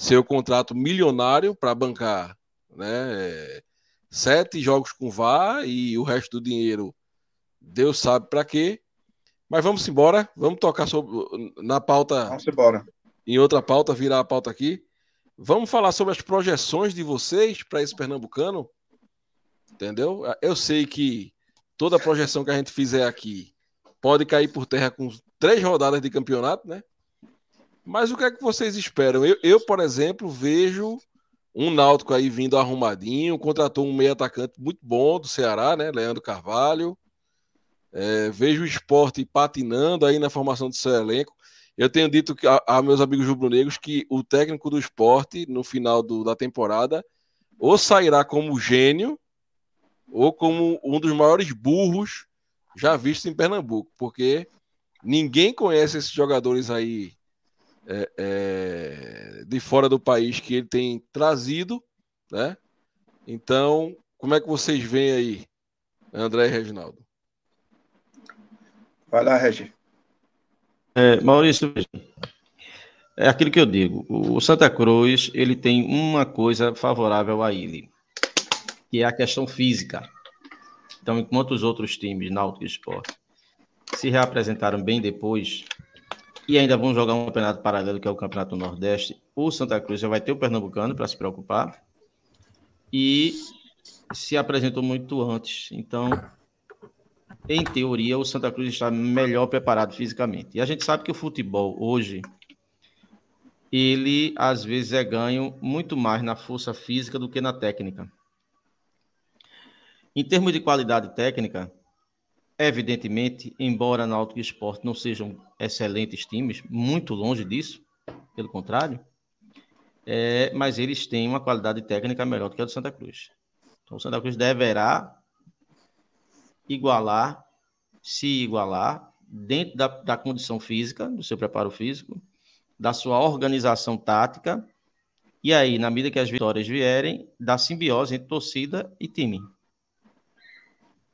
seu contrato milionário para bancar né, sete jogos com VAR e o resto do dinheiro Deus sabe para quê. Mas vamos embora, vamos tocar sobre, na pauta. Vamos embora. Em outra pauta, virar a pauta aqui. Vamos falar sobre as projeções de vocês para esse pernambucano. Entendeu? Eu sei que toda projeção que a gente fizer aqui pode cair por terra com três rodadas de campeonato, né? Mas o que é que vocês esperam? Eu, eu, por exemplo, vejo um Náutico aí vindo arrumadinho, contratou um meio atacante muito bom do Ceará, né? Leandro Carvalho. É, vejo o esporte patinando aí na formação do seu elenco. Eu tenho dito que, a, a meus amigos rubro-negros que o técnico do esporte, no final do, da temporada, ou sairá como gênio, ou como um dos maiores burros já vistos em Pernambuco, porque ninguém conhece esses jogadores aí é, é, de fora do país que ele tem trazido, né? Então, como é que vocês veem aí, André e Reginaldo? Vai lá, Regi. É, Maurício, é aquilo que eu digo. O Santa Cruz ele tem uma coisa favorável a ele, que é a questão física. Então, enquanto os outros times, Náutico e Sport, se reapresentaram bem depois, e ainda vão jogar um campeonato paralelo, que é o Campeonato Nordeste. O Santa Cruz já vai ter o Pernambucano para se preocupar. E se apresentou muito antes. Então, em teoria, o Santa Cruz está melhor preparado fisicamente. E a gente sabe que o futebol hoje, ele às vezes é ganho muito mais na força física do que na técnica. Em termos de qualidade técnica, Evidentemente, embora Náutico e Esporte não sejam excelentes times, muito longe disso, pelo contrário, é, mas eles têm uma qualidade técnica melhor do que a do Santa Cruz. Então, o Santa Cruz deverá igualar, se igualar, dentro da, da condição física, do seu preparo físico, da sua organização tática, e aí, na medida que as vitórias vierem, da simbiose entre torcida e time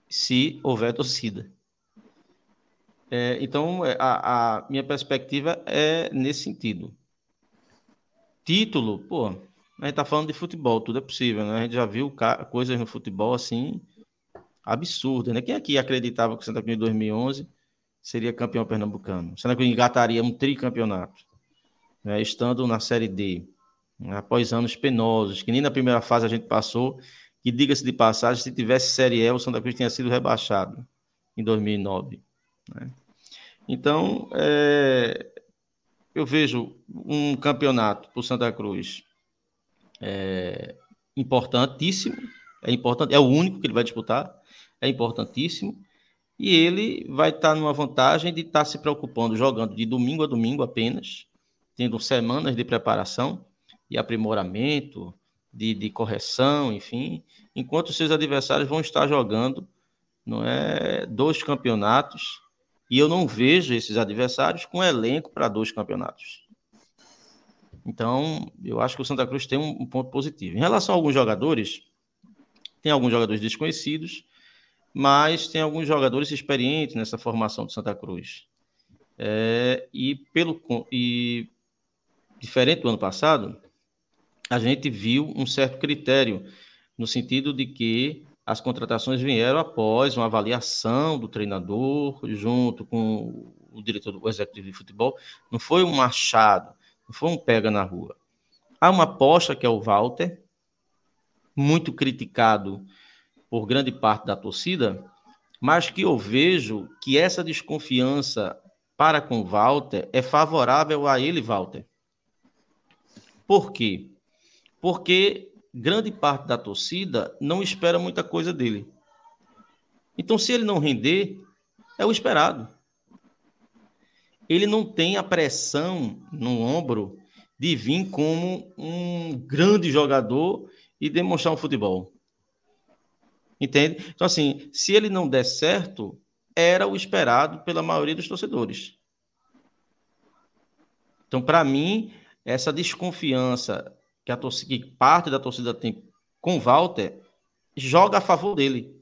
se houver torcida. É, então, é, a, a, minha perspectiva é nesse sentido. Título, pô, a gente tá falando de futebol, tudo é possível, né? A gente já viu coisas no futebol assim absurdas, né? Quem aqui acreditava que o Santa Cruz em 2011 seria campeão pernambucano? O Santa Cruz engataria um tricampeonato, né? estando na Série D, né? após anos penosos, que nem na primeira fase a gente passou que, diga-se de passagem, se tivesse Série E, o Santa Cruz tinha sido rebaixado em 2009. Né? Então, é, eu vejo um campeonato para o Santa Cruz é, importantíssimo, é importante, é o único que ele vai disputar, é importantíssimo, e ele vai estar numa vantagem de estar se preocupando, jogando de domingo a domingo apenas, tendo semanas de preparação e aprimoramento, de, de correção, enfim, enquanto seus adversários vão estar jogando não é, dois campeonatos E eu não vejo esses adversários com elenco para dois campeonatos. Então, eu acho que o Santa Cruz tem um, um, ponto positivo. Em relação a alguns jogadores, tem alguns jogadores desconhecidos, mas tem alguns jogadores experientes nessa formação do Santa Cruz. É, e pelo e diferente do ano passado, a gente viu um certo critério no sentido de que as contratações vieram após uma avaliação do treinador junto com o diretor do executivo de futebol. Não foi um achado, não foi um pega na rua. Há uma aposta que é o Walter, muito criticado por grande parte da torcida, mas que eu vejo que essa desconfiança para com Walter é favorável a ele, Walter. Por quê? Porque grande parte da torcida não espera muita coisa dele. Então, se ele não render, é o esperado. Ele não tem a pressão no ombro de vir como um grande jogador e demonstrar um futebol. Entende? Então, assim, se ele não der certo, era o esperado pela maioria dos torcedores. Então, para mim, essa desconfiança que, a torcida, que parte da torcida tem com Walter joga a favor dele,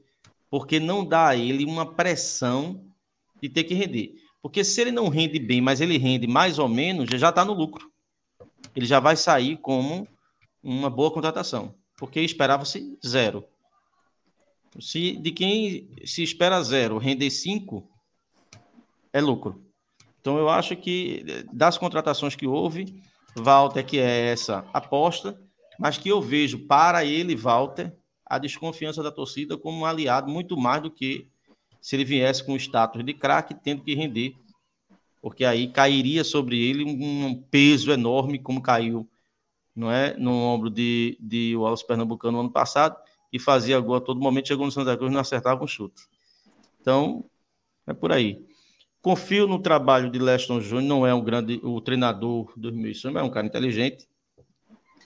porque não dá a ele uma pressão de ter que render. Porque se ele não rende bem, mas ele rende mais ou menos, já está no lucro. Ele já vai sair como uma boa contratação, porque esperava-se zero. Se de quem se espera zero render cinco, é lucro. Então eu acho que das contratações que houve, Walter, que é essa aposta, mas que eu vejo para ele, Walter, a desconfiança da torcida como um aliado muito mais do que se ele viesse com o status de craque, tendo que render. Porque aí cairia sobre ele um peso enorme, como caiu não é, no ombro de, de Wallace Pernambucano no ano passado, e fazia gol a todo momento, chegou no Santa Cruz e não acertava um chute. Então, é por aí. Confio no trabalho de Leston Júnior, não é um grande o treinador do mas é um cara inteligente,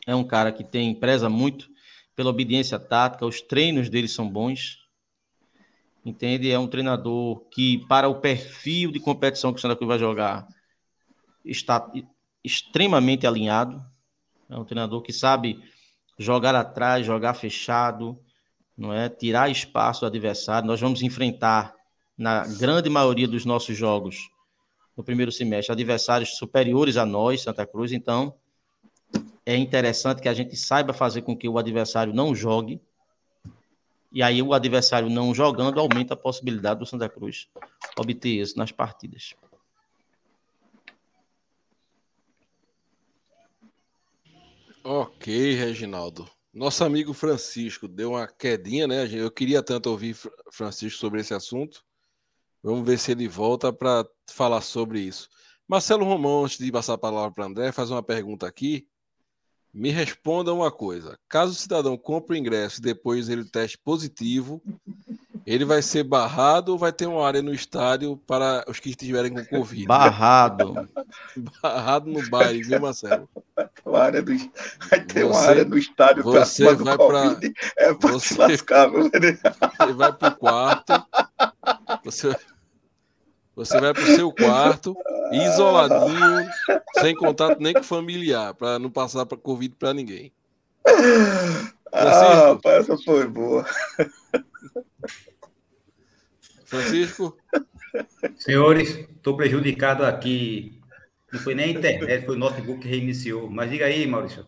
é um cara que tem preza muito pela obediência tática, os treinos dele são bons. Entende? É um treinador que para o perfil de competição que o Santa Cruz vai jogar está extremamente alinhado. É um treinador que sabe jogar atrás, jogar fechado, não é? Tirar espaço do adversário. Nós vamos enfrentar na grande maioria dos nossos jogos no primeiro semestre, adversários superiores a nós, Santa Cruz, então é interessante que a gente saiba fazer com que o adversário não jogue, e aí o adversário não jogando aumenta a possibilidade do Santa Cruz obter isso nas partidas. Ok, Reginaldo. Nosso amigo Francisco deu uma quedinha, né? Eu queria tanto ouvir Francisco sobre esse assunto, Vamos ver se ele volta para falar sobre isso. Marcelo Romão, antes de passar a palavra para André, faz uma pergunta aqui. Me responda uma coisa: caso o cidadão compre o ingresso e depois ele teste positivo, ele vai ser barrado ou vai ter uma área no estádio para os que estiverem com Covid? Barrado. barrado no baile, viu, Marcelo? Uma área do... Vai ter você, uma área no estádio para Você vai para. É para você, lascar, você vai para o quarto. Você, você vai para o seu quarto, isoladinho, sem contato nem com familiar, para não passar para Covid para ninguém. Ah, rapaz, essa foi boa. Francisco? Senhores, estou prejudicado aqui. Não foi nem a internet, foi o notebook que reiniciou. Mas diga aí, Maurício.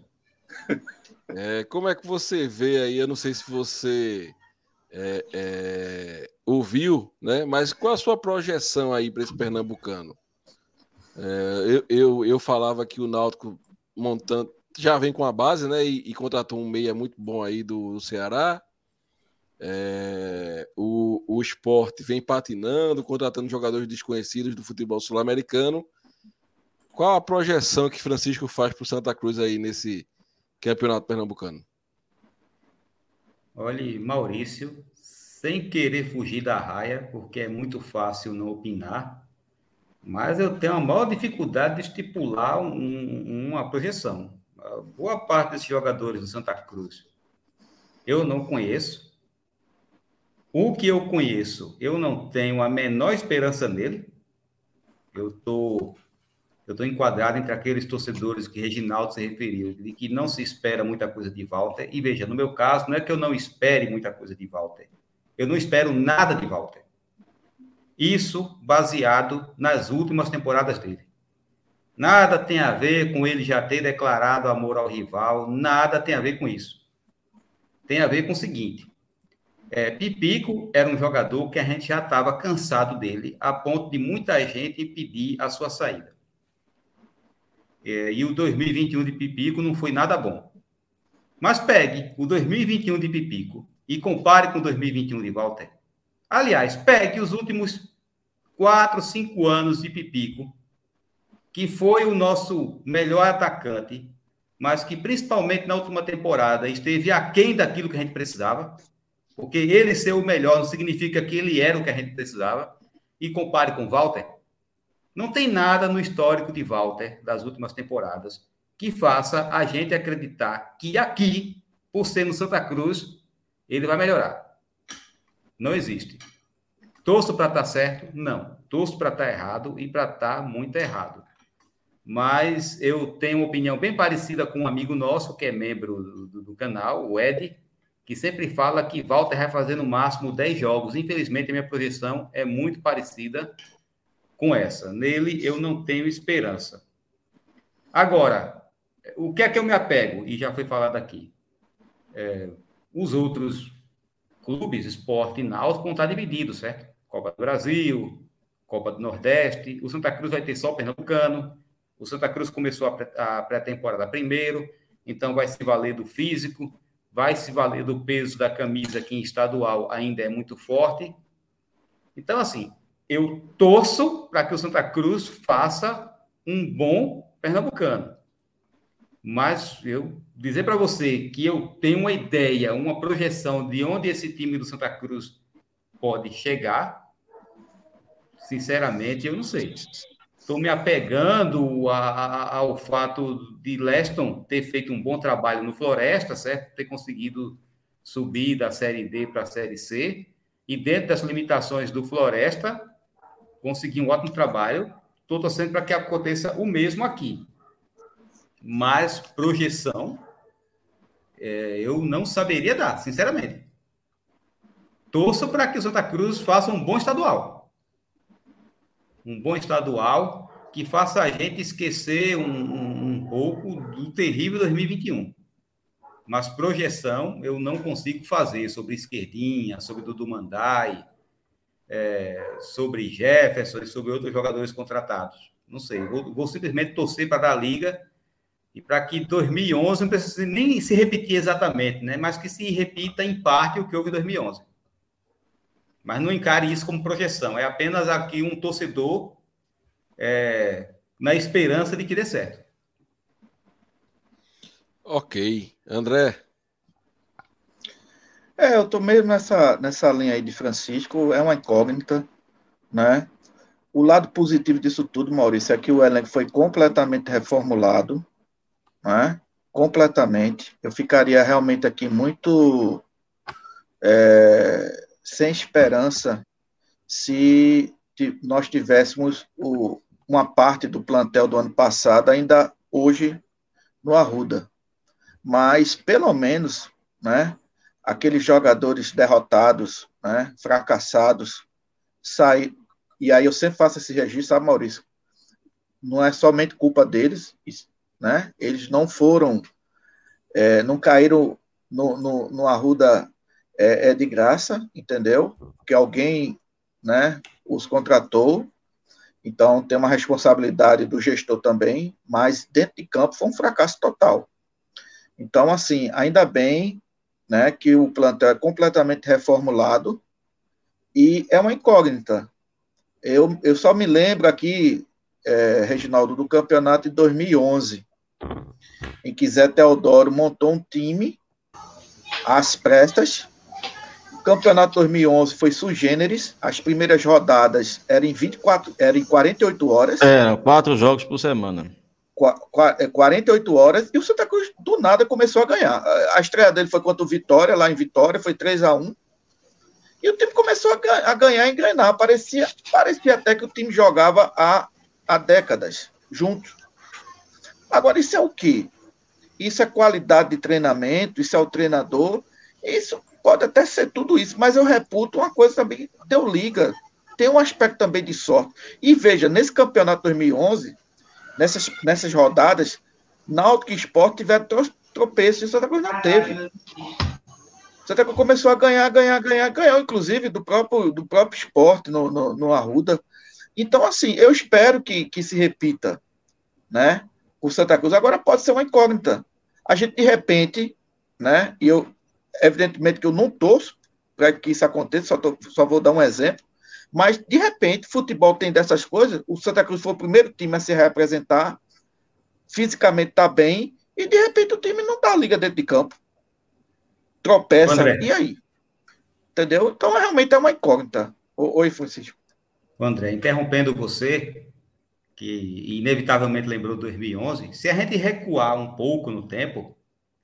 É, como é que você vê aí? Eu não sei se você é, é, ouviu, né? Mas qual a sua projeção aí para esse pernambucano? É, eu, eu, eu, falava que o Náutico montando já vem com a base, né? E, e contratou um meia muito bom aí do, do Ceará. É, o, o esporte vem patinando, contratando jogadores desconhecidos do futebol sul-americano. Qual a projeção que Francisco faz para o Santa Cruz aí nesse campeonato pernambucano? Olhe, Maurício, sem querer fugir da raia, porque é muito fácil não opinar, mas eu tenho a maior dificuldade de estipular um, uma projeção. Boa parte desses jogadores do Santa Cruz eu não conheço. O que eu conheço, eu não tenho a menor esperança nele, eu estou eu estou enquadrado entre aqueles torcedores que Reginaldo se referiu, de que não se espera muita coisa de Walter. E veja, no meu caso, não é que eu não espere muita coisa de Walter. Eu não espero nada de Walter. Isso baseado nas últimas temporadas dele. Nada tem a ver com ele já ter declarado amor ao rival, nada tem a ver com isso. Tem a ver com o seguinte: é, Pipico era um jogador que a gente já estava cansado dele, a ponto de muita gente pedir a sua saída. É, e o 2021 de Pipico não foi nada bom. Mas pegue o 2021 de Pipico e compare com o 2021 de Walter. Aliás, pegue os últimos quatro, cinco anos de Pipico, que foi o nosso melhor atacante, mas que principalmente na última temporada esteve aquém daquilo que a gente precisava, porque ele ser o melhor não significa que ele era o que a gente precisava, e compare com Walter. Não tem nada no histórico de Walter das últimas temporadas que faça a gente acreditar que aqui, por ser no Santa Cruz, ele vai melhorar. Não existe. Torço para estar tá certo? Não. Torço para estar tá errado e para estar tá muito errado. Mas eu tenho uma opinião bem parecida com um amigo nosso, que é membro do, do, canal, o Ed, que sempre fala que Walter vai fazer no máximo 10 jogos. Infelizmente, a minha projeção é muito parecida com essa. Nele, eu não tenho esperança. Agora, o que é que eu me apego? E já foi falado aqui. É, os outros clubes, esporte e náutico, vão estar divididos, certo? Copa do Brasil, Copa do Nordeste. O Santa Cruz vai ter só o Pernambucano. O Santa Cruz começou a pré-temporada primeiro, então vai se valer do físico, vai se valer do peso da camisa que em estadual ainda é muito forte. Então, assim, eu torço para que o Santa Cruz faça um bom pernambucano. Mas eu dizer para você que eu tenho uma ideia, uma projeção de onde esse time do Santa Cruz pode chegar, sinceramente, eu não sei. Estou me apegando a, a, ao fato de Leston ter feito um bom trabalho no Floresta, certo? Ter conseguido subir da Série D para a Série C. E dentro das limitações do Floresta, consegui um ótimo trabalho. Estou torcendo para que aconteça o mesmo aqui. Mas projeção, é, eu não saberia dar, sinceramente. Torço para que o Santa Cruz faça um bom estadual. Um bom estadual que faça a gente esquecer um, um, um pouco do terrível 2021. Mas projeção eu não consigo fazer sobre Esquerdinha, sobre Dudu Mandai, é, sobre Jefferson e sobre outros jogadores contratados. Não sei, vou, vou simplesmente torcer para dar liga e para que 2011 não precise nem se repetir exatamente, né? mas que se repita em parte o que houve em 2011. Mas não encare isso como projeção, é apenas aqui um torcedor é, na esperança de que dê certo. Ok. André, é, eu tô meio nessa, nessa linha aí de Francisco, é uma incógnita, né? O lado positivo disso tudo, Maurício, é que o elenco foi completamente reformulado, né? Completamente. Eu ficaria realmente aqui muito é, sem esperança se nós tivéssemos o, uma parte do plantel do ano passado ainda hoje no Arruda. Mas, pelo menos, né, aqueles jogadores derrotados, né, fracassados, sair. E aí eu sempre faço esse registro, sabe, Maurício? Não é somente culpa deles, né? Eles não foram, é, não caíram no, no, no Arruda é, é de graça, entendeu? Porque alguém, né, os contratou. Então tem uma responsabilidade do gestor também, mas dentro de campo foi um fracasso total. Então, assim, ainda bem né, que o plantel é completamente reformulado e é uma incógnita. Eu, eu só me lembro aqui, é, Reginaldo, do campeonato de 2011, em que Zé Teodoro montou um time às prestas. O campeonato 2011 foi sui generis, as primeiras rodadas eram em 24, eram em 48 horas. Eram quatro jogos por semana. 48 é, horas e o Santa Cruz do nada começou a ganhar. A estreia dele foi contra o Vitória, lá em Vitória, foi 3 a 1 E o time começou a, ganhar, a ganhar e engrenar. Parecia, parecia até que o time jogava há há décadas, juntos. Agora, isso é o quê? Isso é qualidade de treinamento, isso é o treinador, isso pode até ser tudo isso, mas eu reputo uma coisa também, deu liga, tem um aspecto também de sorte. E veja, nesse campeonato 2011, nessas, nessas rodadas, Náutico e Sport tiveram tropeços, e Santa Cruz não teve. Santa Cruz começou a ganhar, ganhar, ganhar, ganhou, inclusive, do próprio, do próprio esporte no, no, no Arruda. Então, assim, eu espero que, que se repita, né? O Santa Cruz. Agora pode ser uma incógnita. A gente, de repente, né? E eu, evidentemente, que eu não torço para que isso aconteça, só, tô, só vou dar um exemplo. Mas, de repente, futebol tem dessas coisas. O Santa Cruz foi o primeiro time a se representar, fisicamente está bem, e de repente o time não dá liga dentro de campo. Tropeça, André. e aí? Entendeu? Então, realmente é uma incógnita. Oi, Francisco. André, interrompendo você, que inevitavelmente lembrou 2011, se a gente recuar um pouco no tempo,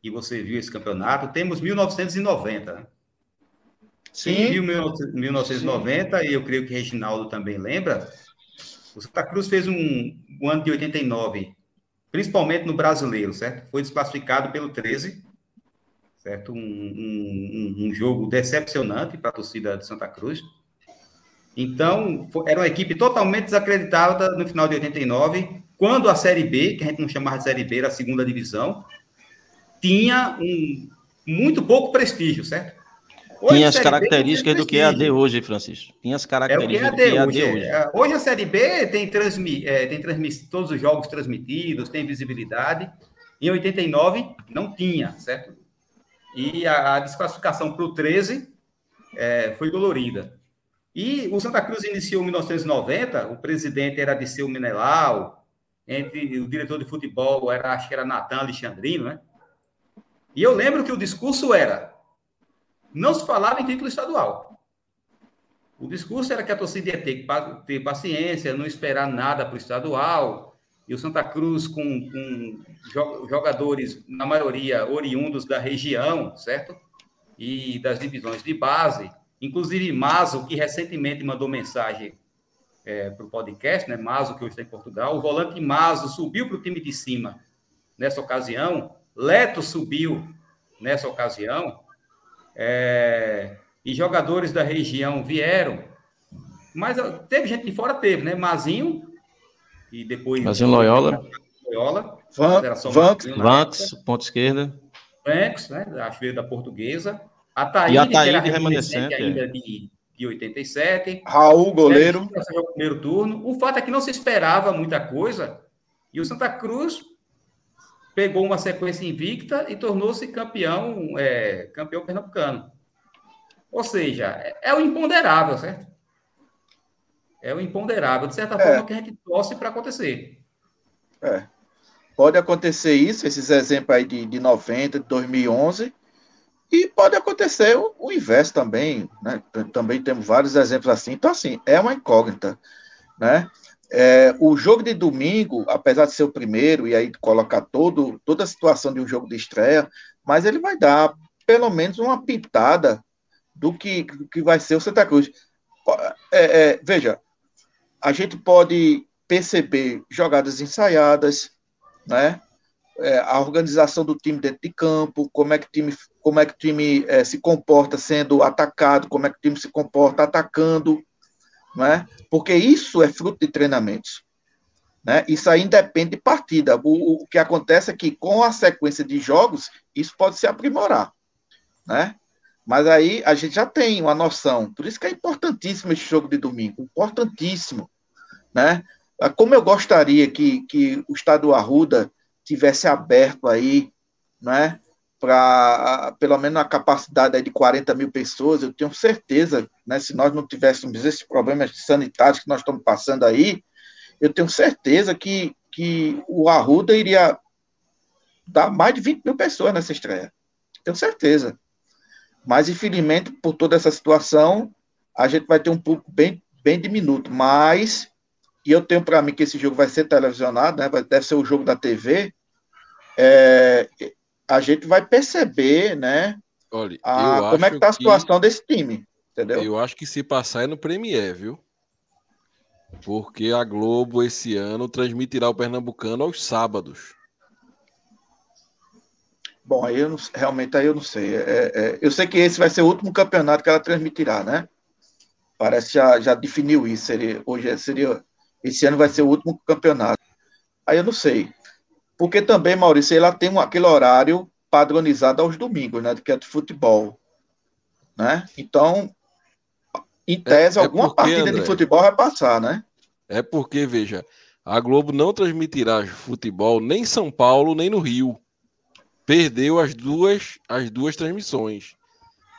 e você viu esse campeonato, temos 1990, né? Sim. Viu 1990, Sim. e eu creio que Reginaldo também lembra, o Santa Cruz fez um, um ano de 89, principalmente no brasileiro, certo? Foi desclassificado pelo 13, certo? Um, um, um jogo decepcionante para a torcida de Santa Cruz. Então, era uma equipe totalmente desacreditada no final de 89, quando a Série B, que a gente não chamava de Série B, era a segunda divisão, tinha um muito pouco prestígio, certo? Tinha as características do que é AD hoje, Francisco. Tinha as características é o que é AD, hoje. hoje. É. hoje a Série B tem, transmi, é, tem transmi, todos os jogos transmitidos, tem visibilidade. Em 89 não tinha, certo? E a, a desclassificação para o 13 é, foi dolorida. E o Santa Cruz iniciou em 1990, o presidente era Disseu Menelau, entre o diretor de futebol era, acho que era Natan Alexandrino, né? E eu lembro que o discurso era: não se falava em título estadual. O discurso era que a torcida ia ter que ter paciência, não esperar nada para o estadual. E o Santa Cruz, com, com jogadores, na maioria, oriundos da região, certo? E das divisões de base, Inclusive, Mazo, que recentemente mandou mensagem é, para o podcast, né? Mazo, que hoje está em Portugal, o volante Mazo subiu para o time de cima nessa ocasião, Leto subiu nessa ocasião, é, e jogadores da região vieram, mas teve gente de fora, teve, né? Mazinho, e depois. Mazinho Loyola. Loyola. Vanks, ponto esquerda. Vanks, né? Acho que da portuguesa. A Taíde, e a Taíde que remanescente ainda é. de, de 87. Raul, goleiro. O primeiro turno. O fato é que não se esperava muita coisa e o Santa Cruz pegou uma sequência invicta e tornou-se campeão, é, campeão pernambucano. Ou seja, é, o imponderável, certo? É o imponderável, de certa é. forma, que a gente torce para acontecer. É. Pode acontecer isso, esses exemplos aí de, de 90, de 2011, e pode acontecer o, o inverso também, né? Também temos vários exemplos assim. Então, assim, é uma incógnita, né? É, o jogo de domingo, apesar de ser o primeiro, e aí colocar todo, toda a situação de um jogo de estreia, mas ele vai dar pelo menos uma pintada do que, que vai ser o Santa Cruz. É, é, veja, a gente pode perceber jogadas ensaiadas, né? é, a organização do time dentro de campo, como é que o time, como é que time é, se comporta sendo atacado, como é que o time se comporta atacando, né? porque isso é fruto de treinamentos. Né? Isso aí depende de partida. O, o, que acontece é que com a sequência de jogos, isso pode se aprimorar. Né? Mas aí a gente já tem uma noção. Por isso que é importantíssimo esse jogo de domingo. Importantíssimo. Né? Como eu gostaria que, que o Estado Arruda tivesse aberto aí, né, para pelo menos a capacidade de 40 mil pessoas, eu tenho certeza, né, se nós não tivéssemos esses problemas sanitários que nós estamos passando aí, eu tenho certeza que, que o Arruda iria dar mais de 20 mil pessoas nessa estreia. Tenho certeza. Mas, infelizmente, por toda essa situação, a gente vai ter um público bem, bem diminuto. Mas, e eu tenho para mim que esse jogo vai ser televisionado, né? deve ser o jogo da TV é, a gente vai perceber, né? Olha, a, como é que está a situação que, desse time, entendeu? Eu acho que se passar é no Premier, viu? Porque a Globo esse ano transmitirá o Pernambucano aos sábados. Bom, aí eu não, realmente aí eu não sei. É, é, eu sei que esse vai ser o último campeonato que ela transmitirá, né? Parece que já, já definiu isso. Seria, hoje seria. Esse ano vai ser o último campeonato. Aí eu não sei. Porque também, Maurício, ela tem um, aquele horário padronizado aos domingos, né? Que é de futebol. Né? Então, em tese, é, é alguma porque, partida André, de futebol vai passar, né? É porque, veja, a Globo não transmitirá futebol nem em São Paulo, nem no Rio. Perdeu as duas, as duas transmissões.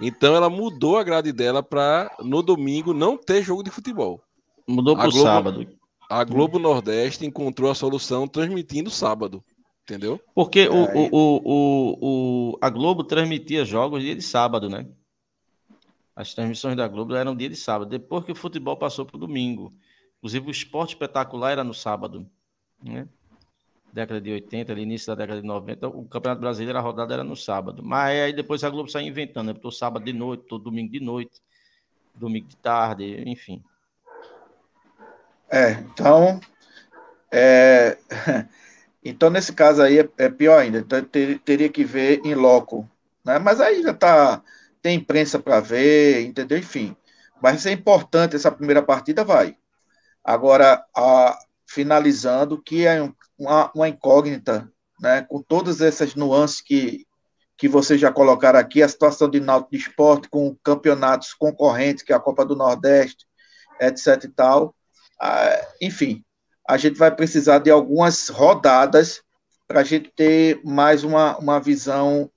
Então ela mudou a grade dela para no domingo não ter jogo de futebol. Mudou para o sábado. A Globo Nordeste encontrou a solução transmitindo sábado. Entendeu? Porque é, o, o, o, o, a Globo transmitia jogos dia de sábado, né? As transmissões da Globo eram dia de sábado, depois que o futebol passou para o domingo. Inclusive o esporte espetacular era no sábado. Né? Década de 80, ali, início da década de 90, o Campeonato Brasileiro, a rodada era no sábado. Mas aí depois a Globo saiu inventando, né? Botou sábado de noite, todo domingo de noite, domingo de tarde, enfim. É, então. É... Então, nesse caso aí, é, é pior ainda. Então, ter, teria que ver em loco. Né? Mas aí já tá, tem imprensa para ver, entendeu? Enfim. Vai ser importante essa primeira partida, vai. Agora, a, finalizando, que é uma, uma incógnita, né? com todas essas nuances que, que vocês já colocaram aqui, a situação de Náutico de Esporte com campeonatos concorrentes, que é a Copa do Nordeste, etc e tal. Ah, enfim, a gente vai precisar de algumas rodadas para a gente ter mais uma, uma visão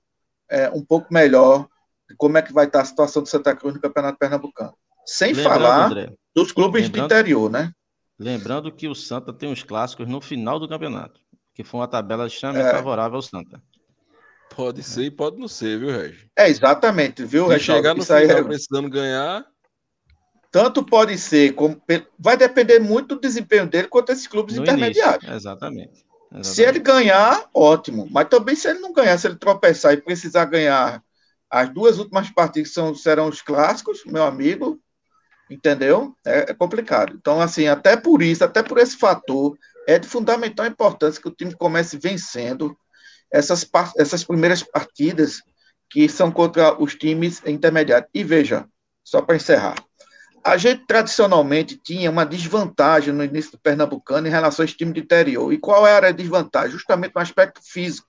é, um pouco melhor de como é que vai estar a situação do Santa Cruz no Campeonato Pernambucano. Sem lembrando, falar André, dos clubes do interior, né? Lembrando que o Santa tem os clássicos no final do campeonato, que foi uma tabela extremamente é. favorável ao Santa. Pode ser e pode não ser, viu, Regi? É, exatamente, viu, Regi? chegar no final é... precisando ganhar, tanto pode ser, como vai depender muito do desempenho dele quanto esses clubes no intermediários. Início, exatamente, exatamente. Se ele ganhar, ótimo. Mas também se ele não ganhar, se ele tropeçar e precisar ganhar as duas últimas partidas são, serão os clássicos, meu amigo, entendeu? É, é, complicado. Então, assim, até por isso, até por esse fator, é de fundamental importância que o time comece vencendo essas, essas primeiras partidas que são contra os times intermediários. E veja, só para encerrar, a gente tradicionalmente tinha uma desvantagem no início do Pernambucano em relação aos times do interior. E qual era a desvantagem? Justamente no aspecto físico.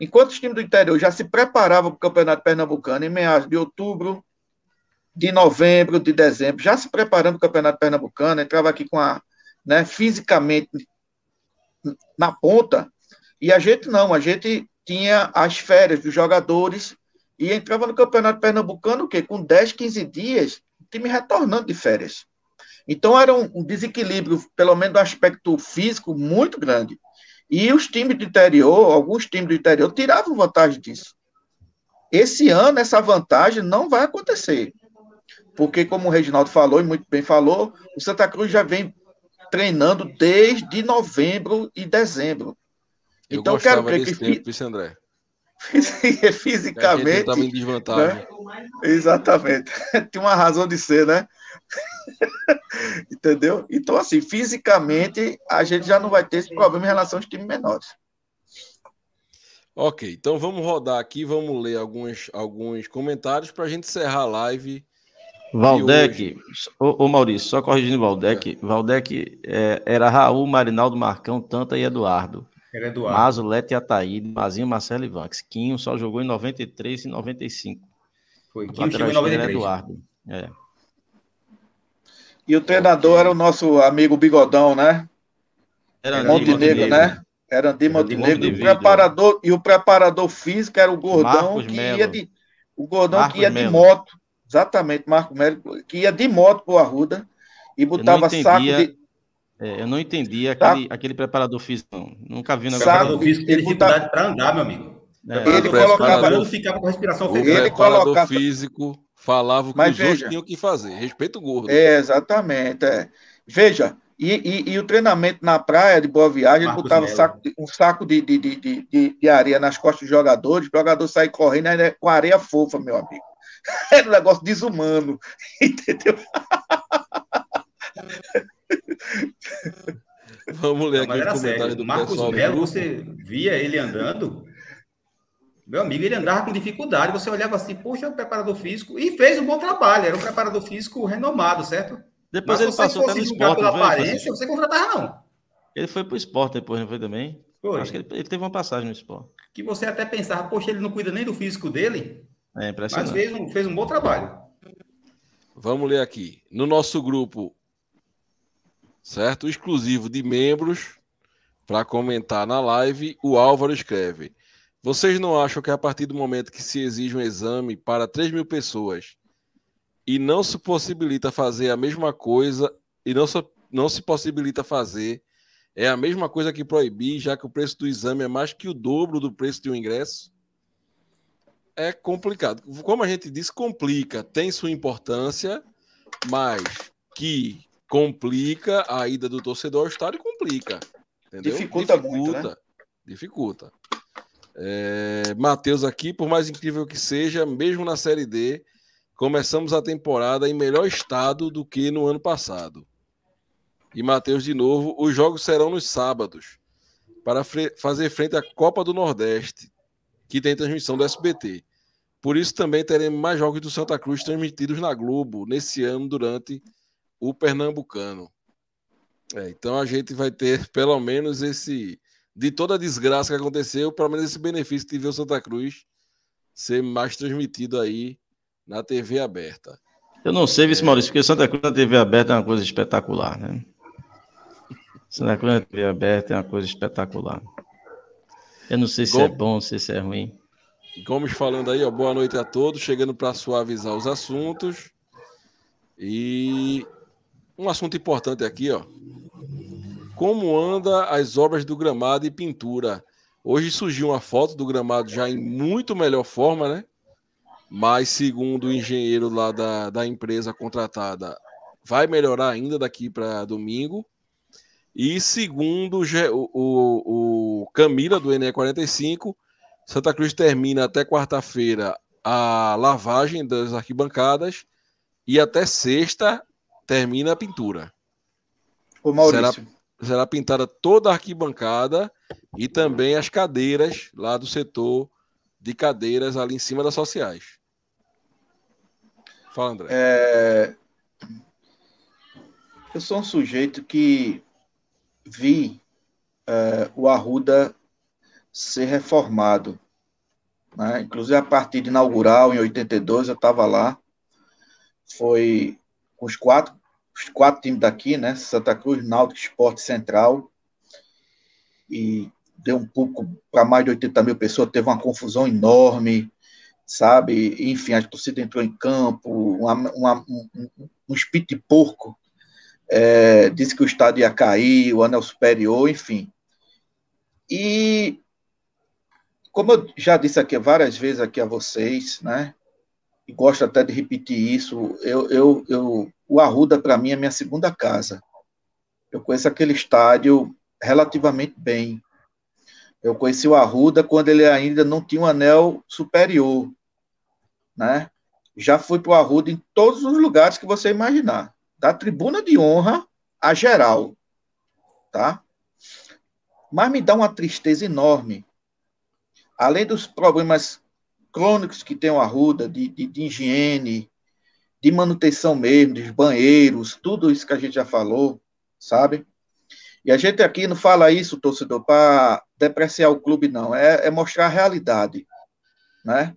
Enquanto os times do interior já se preparavam para o Campeonato Pernambucano em meados de outubro, de novembro, de dezembro, já se preparando para o Campeonato Pernambucano, entrava aqui com a, né, fisicamente na ponta, e a gente não, a gente tinha as férias dos jogadores e entrava no Campeonato Pernambucano o quê? Com 10, 15 dias time retornando de férias. Então era um, desequilíbrio, pelo menos do aspecto físico, muito grande. E os times do interior, alguns times do interior, tiravam vantagem disso. Esse ano, essa vantagem não vai acontecer. Porque, como o Reginaldo falou, e muito bem falou, o Santa Cruz já vem treinando desde novembro e dezembro. Eu então, quero crer que. Tempo, isso, André. fisicamente. Estava em desvantagem. Né? Exatamente. Tem uma razão de ser, né? Entendeu? Então, assim, fisicamente, a gente já não vai ter esse problema em relação aos times menores. Ok, então vamos rodar aqui, vamos ler alguns, alguns comentários para a gente encerrar a live. Valdec, ô, ô, Maurício, só corrigindo o Valdec, é. Valdec é, era Raul, Marinaldo, Marcão, Tanta e Eduardo. Era Eduardo. Mazo, Lete Ataíde, Mazinho, Marcelo e Vanx. Quinho só jogou em 93 e 95. Foi, Quinho chegou em 93. Eduardo. É. E o treinador era o nosso amigo Bigodão, né? Era Montenegro, Montenegro, né? Era Andy Montenegro. O preparador, e o preparador físico era o Gordão, Marcos que Melo. ia de. O Gordão Marcos que ia Melo. de moto. Exatamente, Marco Melo, que ia de moto pro Arruda e botava saco de é, eu não entendi tá. aquele, tá. aquele preparador físico, não. Nunca vi na Preparador físico tem dificuldade para andar, meu amigo. É. Ele colocava, não ficava com a respiração ofegante. Ele colocava físico falava o que Mas os veja, outros tinham que fazer. Respeito o gordo. É, exatamente. É. Veja, e, e, e, o treinamento na praia de Boa Viagem, Marcos ele botava um saco, um saco de, de, de, de, de areia nas costas dos jogadores, o jogador sair correndo é com areia fofa, meu amigo. Era um negócio desumano, entendeu? Vamos ler Não, mas aqui os comentários do Marcos pessoal do Melo, você via ele andando. Meu amigo, ele andava com dificuldade. Você olhava assim, poxa, é um preparador físico. E fez um bom trabalho. Era um preparador físico renomado, certo? Depois Mas ele passou até fosse no esporte, pela foi, aparência, você contratava não. Ele foi pro esporte depois, não foi também? Foi. Acho que ele, ele teve uma passagem no esporte. Que você até pensava, poxa, ele não cuida nem do físico dele, É mas impressionante. fez um, fez um bom trabalho. Vamos ler aqui. No nosso grupo, certo? Exclusivo de membros, para comentar na live, o Álvaro escreve: Vocês não acham que a partir do momento que se exige um exame para 3 mil pessoas e não se possibilita fazer a mesma coisa, e não se, não se possibilita fazer, é a mesma coisa que proibir, já que o preço do exame é mais que o dobro do preço de um ingresso? É complicado. Como a gente disse, complica, tem sua importância, mas que complica a ida do torcedor ao estádio, complica. Entendeu? Dificulta muito, né? Dificulta. É, Matheus aqui, por mais incrível que seja, mesmo na Série D, começamos a temporada em melhor estado do que no ano passado. E Matheus de novo, os jogos serão nos sábados, para fazer frente à Copa do Nordeste, que tem transmissão do SBT. Por isso também teremos mais jogos do Santa Cruz transmitidos na Globo nesse ano durante o Pernambucano. É, então a gente vai ter pelo menos esse de toda a desgraça que aconteceu, pelo menos esse benefício de ver o Santa Cruz ser mais transmitido aí na TV aberta. Eu não sei, É. Vice Maurício, porque Santa Cruz na TV aberta é uma coisa espetacular, né? Santa Cruz na TV aberta é uma coisa espetacular. Eu não sei se é bom, se é ruim. Gomes falando aí, ó, boa noite a todos, chegando para suavizar os assuntos. E um assunto importante aqui, ó. Como anda as obras do gramado e pintura? Hoje surgiu uma foto do gramado já em muito melhor forma, né? Mas segundo o engenheiro lá da, da empresa contratada, vai melhorar ainda daqui para domingo. E segundo o, o, o Camila do NE45, Santa Cruz termina até quarta-feira a lavagem das arquibancadas e até sexta termina a pintura. Ô, Maurício, Será pintada toda a arquibancada e também as cadeiras lá do setor de cadeiras ali em cima das sociais. Fala, André. é, eu sou um sujeito que vi é, o Arruda ser reformado. Né? Inclusive, a partida inaugural, em 82, eu estava lá. Foi com os quatro, os quatro times daqui, né? Santa Cruz, Náutico, Esporte Central. E deu um pouco para mais de 80 mil pessoas, teve uma confusão enorme, sabe? Enfim, a torcida entrou em campo, uma, uma, um, um, espírito de porco. É, disse que o estádio ia cair, o anel superior, enfim. E como eu já disse aqui várias vezes aqui a vocês, né? E gosto até de repetir isso, eu, eu, eu o Arruda para mim é minha segunda casa. Eu conheço aquele estádio relativamente bem. Eu conheci o Arruda quando ele ainda não tinha um anel superior, né? Já fui para o Arruda em todos os lugares que você imaginar, da tribuna de honra a geral, tá? Mas me dá uma tristeza enorme. Além dos problemas crônicos que tem o Arruda, de, de, de higiene, de manutenção mesmo, dos banheiros, tudo isso que a gente já falou, sabe? E a gente aqui não fala isso, torcedor, para depreciar o clube, não. É, é, mostrar a realidade, né?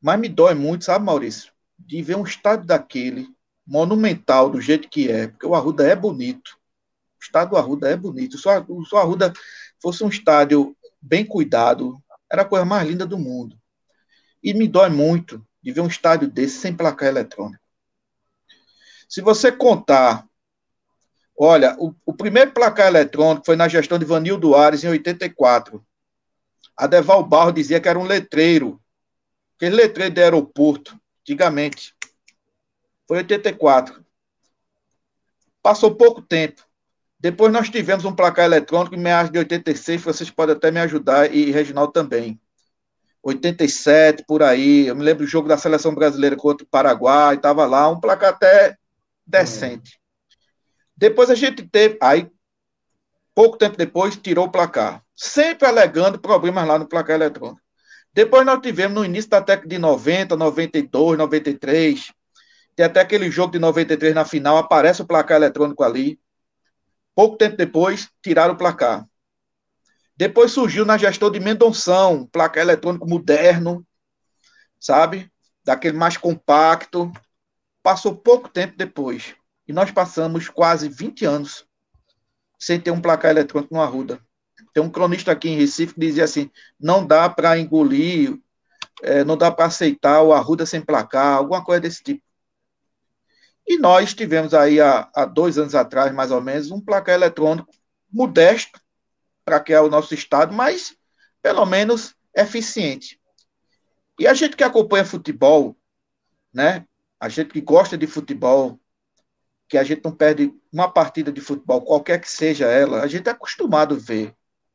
Mas me dói muito, sabe, Maurício? De ver um estádio daquele, monumental, do jeito que é, porque o Arruda é bonito. O estádio do Arruda é bonito. Se o Arruda fosse um estádio bem cuidado, era a coisa mais linda do mundo. E me dói muito de ver um estádio desse sem placar eletrônico. Se você contar Olha, o, o, primeiro placar eletrônico foi na gestão de Vanildo Ares, em 84. A Deval Barro dizia que era um letreiro. Aquele letreiro de aeroporto, antigamente. Foi 84. Passou pouco tempo. Depois nós tivemos um placar eletrônico em meados de 86, vocês podem até me ajudar, e Reginaldo também. 87, por aí. Eu me lembro do jogo da seleção brasileira contra o Paraguai, estava lá, um placar até decente. Depois a gente teve. Aí, pouco tempo depois, tirou o placar. Sempre alegando problemas lá no placar eletrônico. Depois nós tivemos no início da década de 90, 92, 93. Tem até aquele jogo de 93 na final, aparece o placar eletrônico ali. Pouco tempo depois, tiraram o placar. Depois surgiu na gestão de Mendonção, placar eletrônico moderno, sabe? Daquele mais compacto. Passou pouco tempo depois. E nós passamos quase 20 anos sem ter um placar eletrônico no Arruda. Tem um cronista aqui em Recife que dizia assim: não dá para engolir, é, não dá para aceitar o Arruda sem placar, alguma coisa desse tipo. E nós tivemos aí, há, há dois anos atrás, mais ou menos, um placar eletrônico modesto que é o nosso estado, mas pelo menos eficiente. E a gente que acompanha futebol, né? A gente que gosta de futebol, que a gente não perde uma partida de futebol, qualquer que seja ela, a gente é acostumado a ver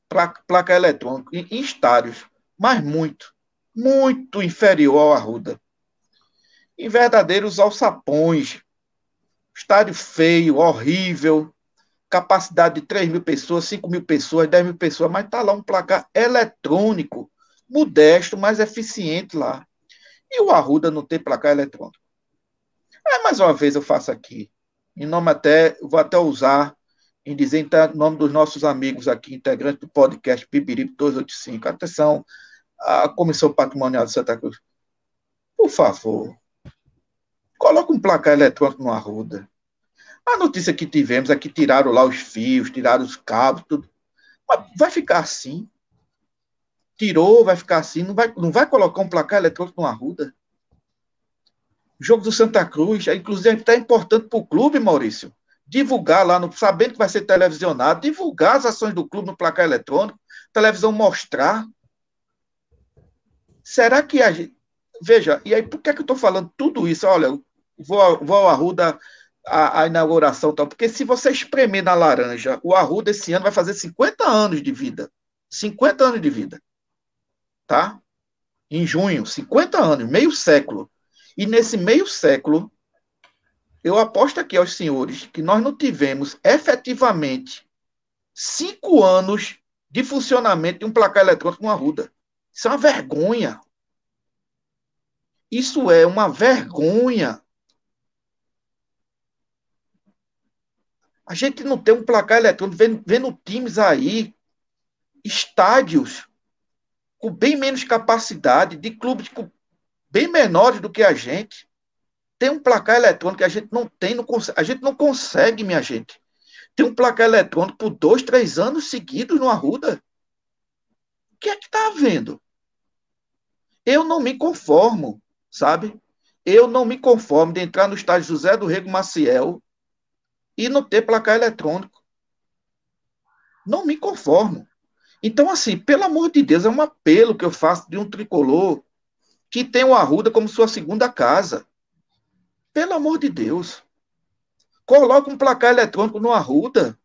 placa, placa eletrônica em, em estádios, mas muito, muito inferior ao Arruda. Em verdadeiros alçapões, estádio feio, horrível, capacidade de 3 mil pessoas, 5 mil pessoas, 10 mil pessoas, mas está lá um placar eletrônico, modesto, mais eficiente lá. E o Arruda não tem placar eletrônico. Aí, mais uma vez, eu faço aqui, em nome até, vou até usar, em dizer em nome dos nossos amigos aqui, integrantes do podcast Bibiribe 285. Atenção, a Comissão Patrimonial de Santa Cruz. Por favor, Coloca um placar eletrônico no Arruda. A notícia que tivemos é que tiraram lá os fios, tiraram os cabos, tudo. Mas vai ficar assim. Tirou, vai ficar assim. Não vai, não vai colocar um placar eletrônico no Arruda. Jogo do Santa Cruz, é, inclusive, é importante para o clube, Maurício. Divulgar lá, no, sabendo que vai ser televisionado, divulgar as ações do clube no placar eletrônico, televisão mostrar. Será que a gente. Veja, e aí por que, é que eu estou falando tudo isso? Olha, vou, vou ao Arruda a, a, inauguração tal, porque se você espremer na laranja, o Arruda esse ano vai fazer 50 anos de vida. 50 anos de vida. Tá? Em junho, 50 anos, meio século. E nesse meio século, eu aposto aqui aos senhores que nós não tivemos efetivamente cinco anos de funcionamento de um placar eletrônico no Arruda. Isso é uma vergonha. Isso é uma vergonha. A gente não tem um placar eletrônico, vendo, vendo times aí, estádios, com bem menos capacidade, de clubes com, bem menores do que a gente. Tem um placar eletrônico que a gente não tem, não a gente não consegue, minha gente. Tem um placar eletrônico por dois, três anos seguidos no Arruda. O que é que está havendo? Eu não me conformo, sabe? Eu não me conformo de entrar no estádio José do Rego Maciel e não ter placar eletrônico. Não me conformo. Então, assim, pelo amor de Deus, é um apelo que eu faço de um tricolor que tem o Arruda como sua segunda casa. Pelo amor de Deus. Coloca um placar eletrônico no Arruda.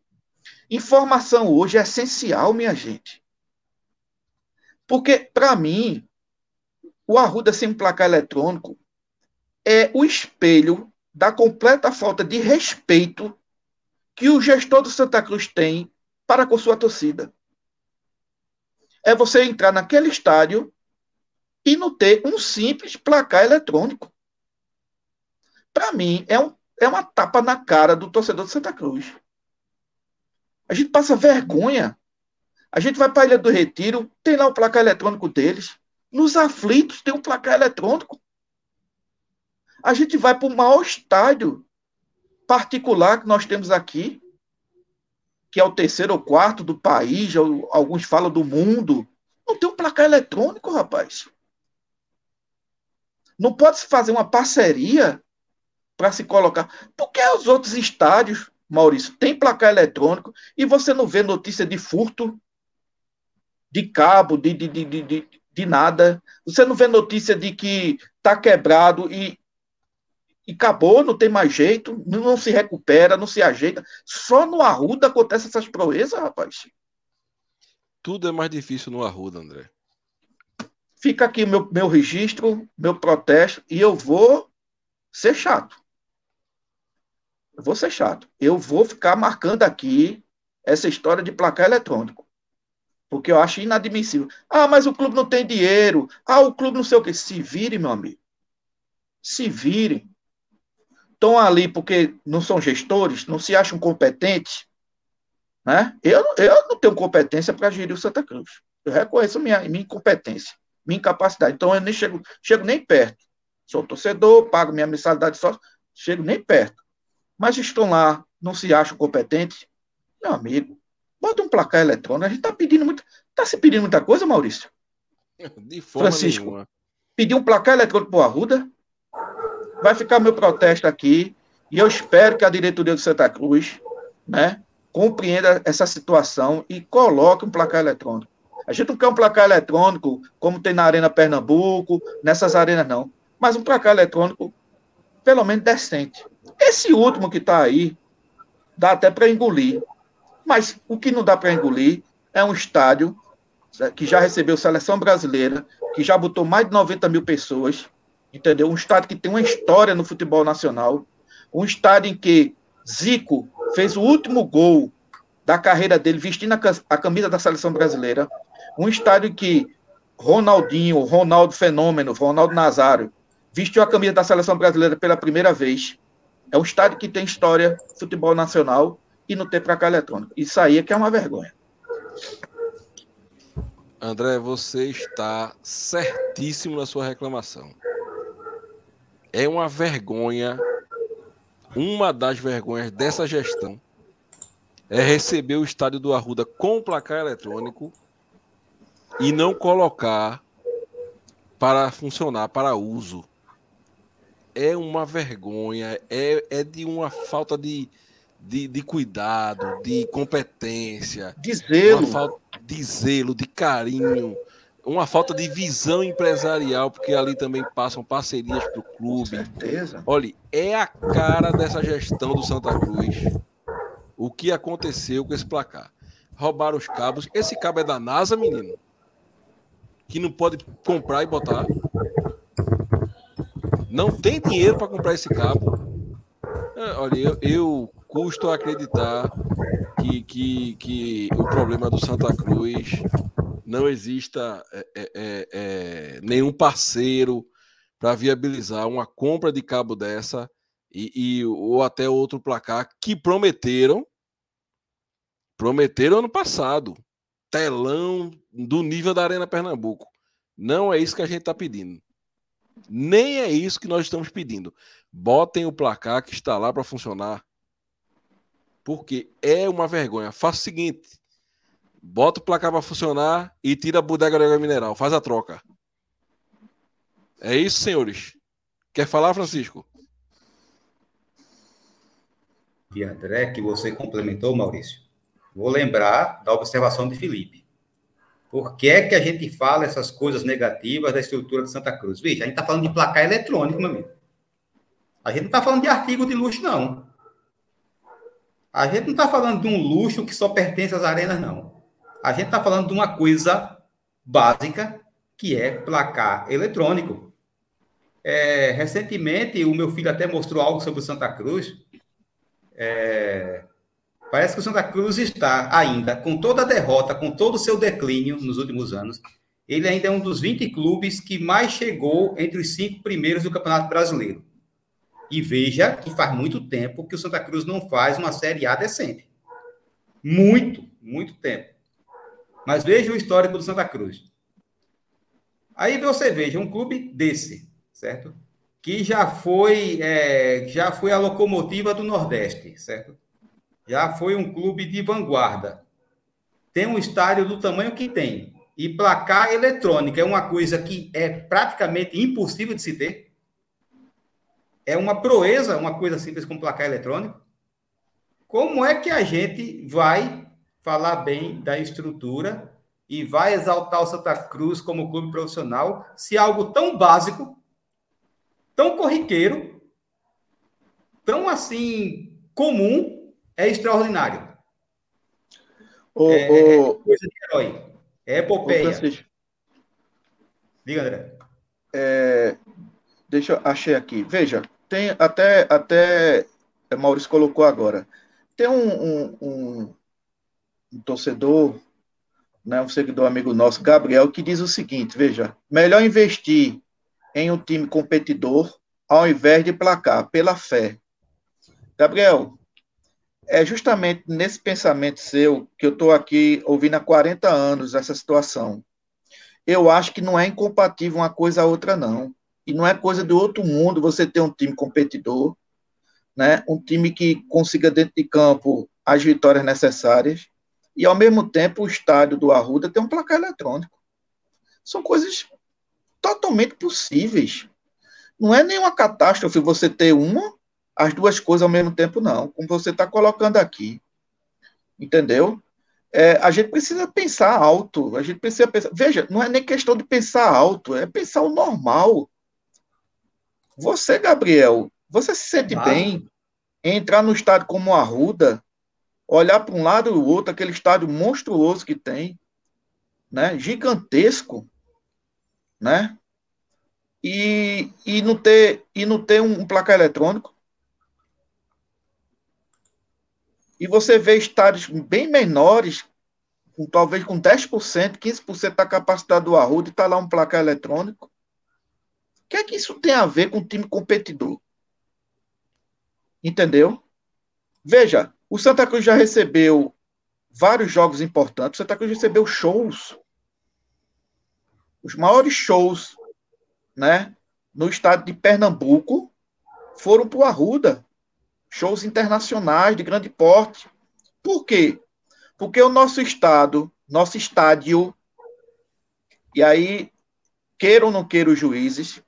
Informação hoje é essencial, minha gente. Porque, para mim, o Arruda sem placar eletrônico é o espelho da completa falta de respeito que o gestor do Santa Cruz tem para com sua torcida. É você entrar naquele estádio e não ter um simples placar eletrônico. Para mim, é, um, é uma tapa na cara do torcedor do Santa Cruz. A gente passa vergonha. A gente vai para a Ilha do Retiro, tem lá o placar eletrônico deles. Nos aflitos tem um placar eletrônico. A gente vai para o maior estádio particular que nós temos aqui, que é o terceiro ou quarto do país, alguns falam do mundo, não tem um placar eletrônico, rapaz. Não pode se fazer uma parceria para se colocar. Porque os outros estádios, Maurício, tem placar eletrônico e você não vê notícia de furto de cabo, de, de, de, de, de nada. Você não vê notícia de que está quebrado e, e acabou, não tem mais jeito, não se recupera, não se ajeita. Só no Arruda acontece essas proezas, rapaz. Tudo é mais difícil no Arruda, André. Fica aqui meu, meu registro, meu protesto, e eu vou ser chato. eu vou ser chato. Eu vou ficar marcando aqui essa história de placar eletrônico. Porque eu acho inadmissível. Ah, mas o clube não tem dinheiro. Ah, o clube não sei o quê. Se virem, meu amigo. Se virem. Estão ali porque não são gestores, não se acham competentes. Né? Eu, eu não tenho competência para gerir o Santa Cruz. Eu reconheço minha, minha incompetência, minha incapacidade. Então eu nem chego, chego nem perto. Sou torcedor, pago minha mensalidade só, chego nem perto. Mas estão lá, não se acham competentes. Meu amigo, bota um placar eletrônico. A gente está pedindo muito. Está se pedindo muita coisa, Maurício? De forma Francisco, nenhuma. pedir um placar eletrônico para o Arruda. Vai ficar meu protesto aqui. E eu espero que a diretoria do Santa Cruz né, compreenda essa situação e coloque um placar eletrônico. A gente não quer um placar eletrônico como tem na Arena Pernambuco, nessas arenas não. Mas um placar eletrônico, pelo menos decente. Esse último que está aí, dá até para engolir. Mas o que não dá para engolir é um estádio que já recebeu seleção brasileira, que já botou mais de 90 mil pessoas, entendeu? Um estádio que tem uma história no futebol nacional, um estádio em que Zico fez o último gol da carreira dele vestindo a camisa da seleção brasileira, um estádio em que Ronaldinho, Ronaldo Fenômeno, Ronaldo Nazário vestiu a camisa da seleção brasileira pela primeira vez. É um estádio que tem história futebol nacional e não tem placar eletrônico. Isso aí é que é uma vergonha. André, você está certíssimo na sua reclamação. É uma vergonha, uma das vergonhas dessa gestão é receber o estádio do Arruda com placar eletrônico e não colocar para funcionar, para uso. É uma vergonha, é, é de uma falta de, de, de cuidado, de competência, De zelo. de zelo, de carinho, uma falta de visão empresarial, porque ali também passam parcerias para o Com clube. certeza. Olha, é a cara dessa gestão do Santa Cruz. O que aconteceu com esse placar? Roubaram os cabos. Esse cabo é da NASA, menino. Que não pode comprar e botar. Não tem dinheiro para comprar esse cabo. É, Olha, eu, eu custo acreditar que, que, que o problema do Santa Cruz não exista é, é, é, nenhum parceiro para viabilizar uma compra de cabo dessa e, e- ou até outro placar que prometeram prometeram ano passado telão do nível da Arena Pernambuco. Não é isso que a gente está pedindo. Nem é isso que nós estamos pedindo. Botem o placar que está lá para funcionar. Porque é uma vergonha. Faça o seguinte: bota o placar para funcionar e tira a bodega de água mineral. Faz a troca. É isso, senhores. Quer falar, Francisco? de André, que você complementou, Maurício, vou lembrar da observação de Felipe. Por que é que a gente fala essas coisas negativas da estrutura de Santa Cruz? Veja, a gente está falando de placar eletrônico, meu amigo. A gente não está falando de artigo de luxo, não. A gente não está falando de um luxo que só pertence às arenas, não. A gente está falando de uma coisa básica, que é placar eletrônico. É, recentemente, o meu filho até mostrou algo sobre o Santa Cruz. É, parece que o Santa Cruz está ainda, com toda a derrota, com todo o seu declínio nos últimos anos, ele ainda é um dos 20 clubes que mais chegou entre os cinco primeiros do Campeonato Brasileiro. E veja que faz muito tempo que o Santa Cruz não faz uma Série A decente. Muito, muito tempo. Mas veja o histórico do Santa Cruz. Aí você veja um clube desse, certo? Que já foi, é, já foi a locomotiva do Nordeste, certo? Já foi um clube de vanguarda. Tem um estádio do tamanho que tem. E placar eletrônico é uma coisa que é praticamente impossível de se ter. É uma proeza, uma coisa simples como placar eletrônico. Como é que a gente vai falar bem da estrutura e vai exaltar o Santa Cruz como clube profissional se algo tão básico, tão corriqueiro, tão assim comum é extraordinário? Ô, É, ô, coisa de herói. É epopeia. Diga, André. é, deixa eu achei aqui. Veja, tem até, até Maurício colocou agora. Tem um, um, um, um torcedor, né, um seguidor amigo nosso, Gabriel, que diz o seguinte: veja, melhor investir em um time competidor ao invés de placar, pela fé. Gabriel, é justamente nesse pensamento seu que eu estou aqui ouvindo há 40 anos essa situação. Eu acho que não é incompatível uma coisa a outra, não. E não é coisa de outro mundo você ter um time competidor, né? um time que consiga dentro de campo as vitórias necessárias, e ao mesmo tempo o estádio do Arruda tem um placar eletrônico. São coisas totalmente possíveis. Não é nenhuma catástrofe você ter uma as duas coisas ao mesmo tempo, não. Como você está colocando aqui. Entendeu? É, a gente precisa pensar alto. A gente precisa pensar. Veja, não é nem questão de pensar alto, é pensar o normal. Você, Gabriel, você se sente ah. bem em entrar no estádio como a Arruda, olhar para um lado e o outro, aquele estádio monstruoso que tem, né? Gigantesco, né? E, e não ter e não ter um, um placar eletrônico. E você vê estádios bem menores, com, talvez com 10%, 15% da capacidade do Arruda, e está lá um placar eletrônico. O que é que isso tem a ver com o time competidor? Entendeu? Veja, o Santa Cruz já recebeu vários jogos importantes. O Santa Cruz recebeu shows. Os maiores shows, né, no estado de Pernambuco foram para o Arruda shows internacionais de grande porte. Por quê? Porque o nosso estado, nosso estádio, e aí, queiram ou não queiram os juízes,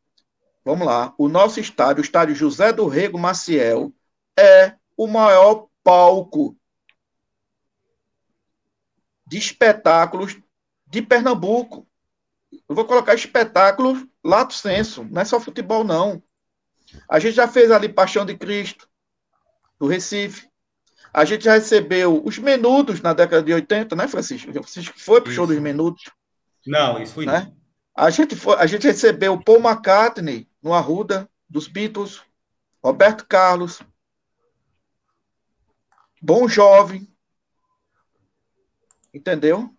vamos lá, o nosso estádio, o estádio José do Rego Maciel, é o maior palco de espetáculos de Pernambuco. Eu vou colocar espetáculos lato senso, não é só futebol, não. A gente já fez ali Paixão de Cristo, do Recife. A gente já recebeu os menudos na década de 80, né, Francisco? Francisco foi pro show dos menudos. Não, isso foi né? A gente, foi, a gente recebeu Paul McCartney no Arruda, dos Beatles, Roberto Carlos, Bom Jovem, entendeu?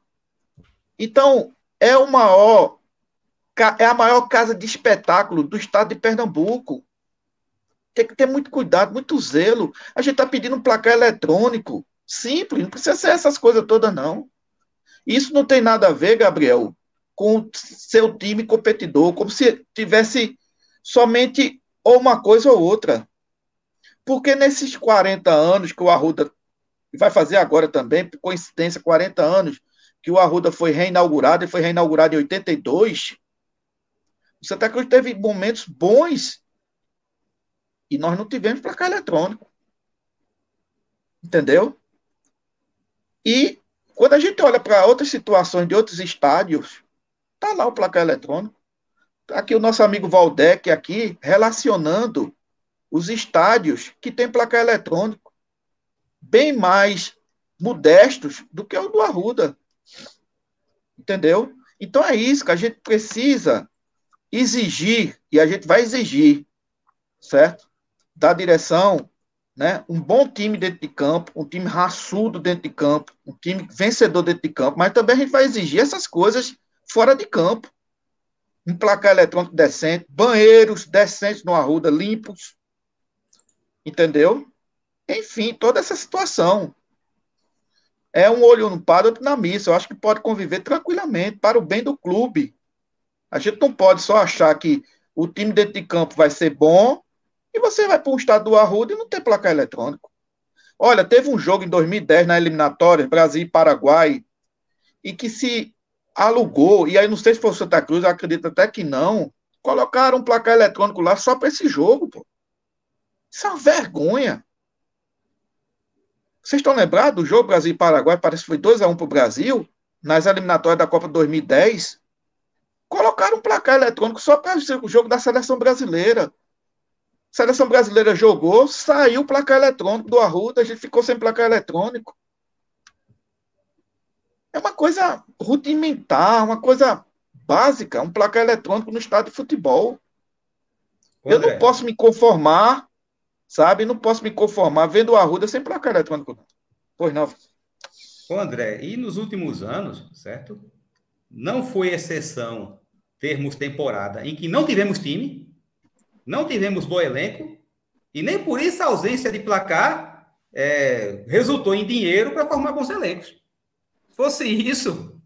Então, é, o maior, é a maior casa de espetáculo do estado de Pernambuco tem que ter muito cuidado, muito zelo. A gente está pedindo um placar eletrônico, simples, não precisa ser essas coisas todas, não. Isso não tem nada a ver, Gabriel, com seu time competidor, como se tivesse somente ou uma coisa ou outra. Porque nesses 40 anos que o Arruda vai fazer agora também, por coincidência, 40 anos que o Arruda foi reinaugurado, e foi reinaugurado em 82, o Santa Cruz teve momentos bons e nós não tivemos placar eletrônico. Entendeu? E quando a gente olha para outras situações de outros estádios, tá lá o placar eletrônico. Tá aqui o nosso amigo Valdec aqui relacionando os estádios que tem placar eletrônico bem mais modestos do que o do Arruda. Entendeu? Então é isso que a gente precisa exigir e a gente vai exigir, certo? da direção, né, um bom time dentro de campo, um time raçudo dentro de campo, um time vencedor dentro de campo, mas também a gente vai exigir essas coisas fora de campo. Um placar eletrônico decente, banheiros decentes no Arruda, limpos, entendeu? Enfim, toda essa situação. É um olho no padre, outro na missa. Eu acho que pode conviver tranquilamente para o bem do clube. A gente não pode só achar que o time dentro de campo vai ser bom e você vai para um estado do Arruda e não tem placar eletrônico. Olha, teve um jogo em 2010 na eliminatória, Brasil e Paraguai, e que se alugou, e aí não sei se foi o Santa Cruz, eu acredito até que não, colocaram um placar eletrônico lá só para esse jogo, pô. Isso é uma vergonha. Vocês estão lembrados do jogo Brasil e Paraguai? Parece que foi 2x1 para o Brasil, nas eliminatórias da Copa 2010. Colocaram um placar eletrônico só para o jogo da seleção brasileira seleção brasileira jogou, saiu o placar eletrônico do Arruda, a gente ficou sem placar eletrônico. É uma coisa rudimentar, uma coisa básica, um placar eletrônico no estádio de futebol. André. Eu não posso me conformar sabe? Não posso me conformar vendo o Arruda sem placar eletrônico. Pois não. Ô André, e nos últimos anos, certo? Não foi exceção termos temporada em que não tivemos time, não tivemos bom elenco, e nem por isso a ausência de placar é, resultou em dinheiro para formar bons elencos. Se fosse isso,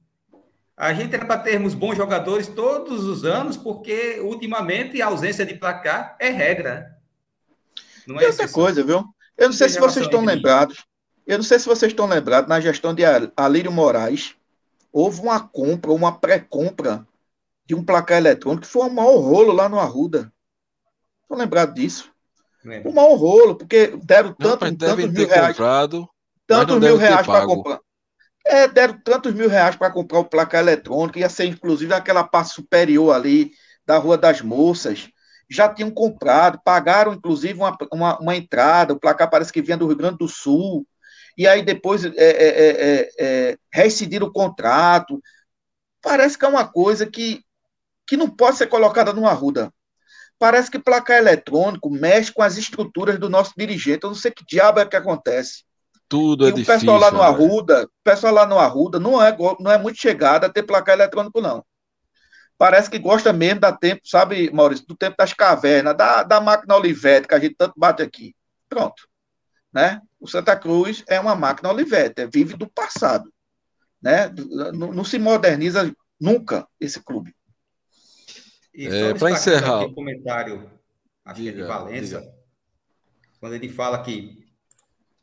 a gente era para termos bons jogadores todos os anos, porque ultimamente a ausência de placar é regra. Não é e outra coisa, viu? Eu não sei se vocês estão lembrados. Eu não sei se vocês estão lembrados, na gestão de Alírio Moraes, houve uma compra, uma pré-compra de um placar eletrônico que foi um mau rolo lá no Arruda. Estão lembrados disso? Lembra. Um mau rolo, porque deram tanto, não, tantos mil reais. Comprado, tantos mil reais para comprar. É, deram tantos mil reais para comprar o placar eletrônico, ia ser inclusive aquela parte superior ali da Rua das Moças. Já tinham comprado, pagaram inclusive uma, uma, uma entrada, o placar parece que vinha do Rio Grande do Sul, e aí depois é, é, é, é, rescindiram o contrato. Parece que é uma coisa que, que não pode ser colocada numa ruda. Parece que placar eletrônico mexe com as estruturas do nosso dirigente. Eu não sei que diabo é que acontece. Tudo é e é o difícil. O pessoal lá no né? Arruda, o pessoal lá no Arruda não é, não é muito chegado a ter placar eletrônico, não. Parece que gosta mesmo da tempo, sabe, Maurício, do tempo das cavernas, da, da máquina Olivetti, que a gente tanto bate aqui. Pronto. Né? O Santa Cruz é uma máquina Olivetti, é, vive do passado. Né? Não, não se moderniza nunca esse clube. É, Para encerrar. Um comentário, acho diga, que é de Valença, diga. quando ele fala que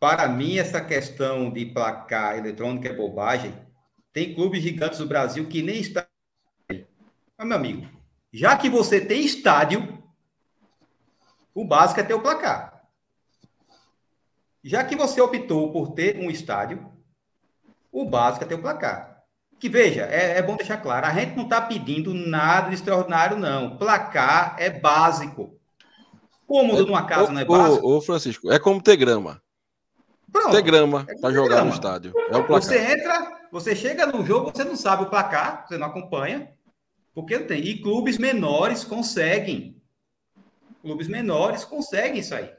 para mim, essa questão de placar eletrônico é bobagem. Tem clubes gigantes do Brasil que nem está. Mas, meu amigo, já que você tem estádio, o básico é ter o placar. Já que você optou por ter um estádio, o básico é ter o placar. Que veja, é, é bom deixar claro, a gente não está pedindo nada de extraordinário, não. Placar é básico. Cômodo é, numa casa ô, não é básico. Ô, ô, Francisco, é como ter grama. Pronto. Ter grama é para jogar grama. no estádio. É o placar. Você entra, você chega no jogo, você não sabe o placar, você não acompanha, porque tem. E clubes menores conseguem. Clubes menores conseguem isso aí.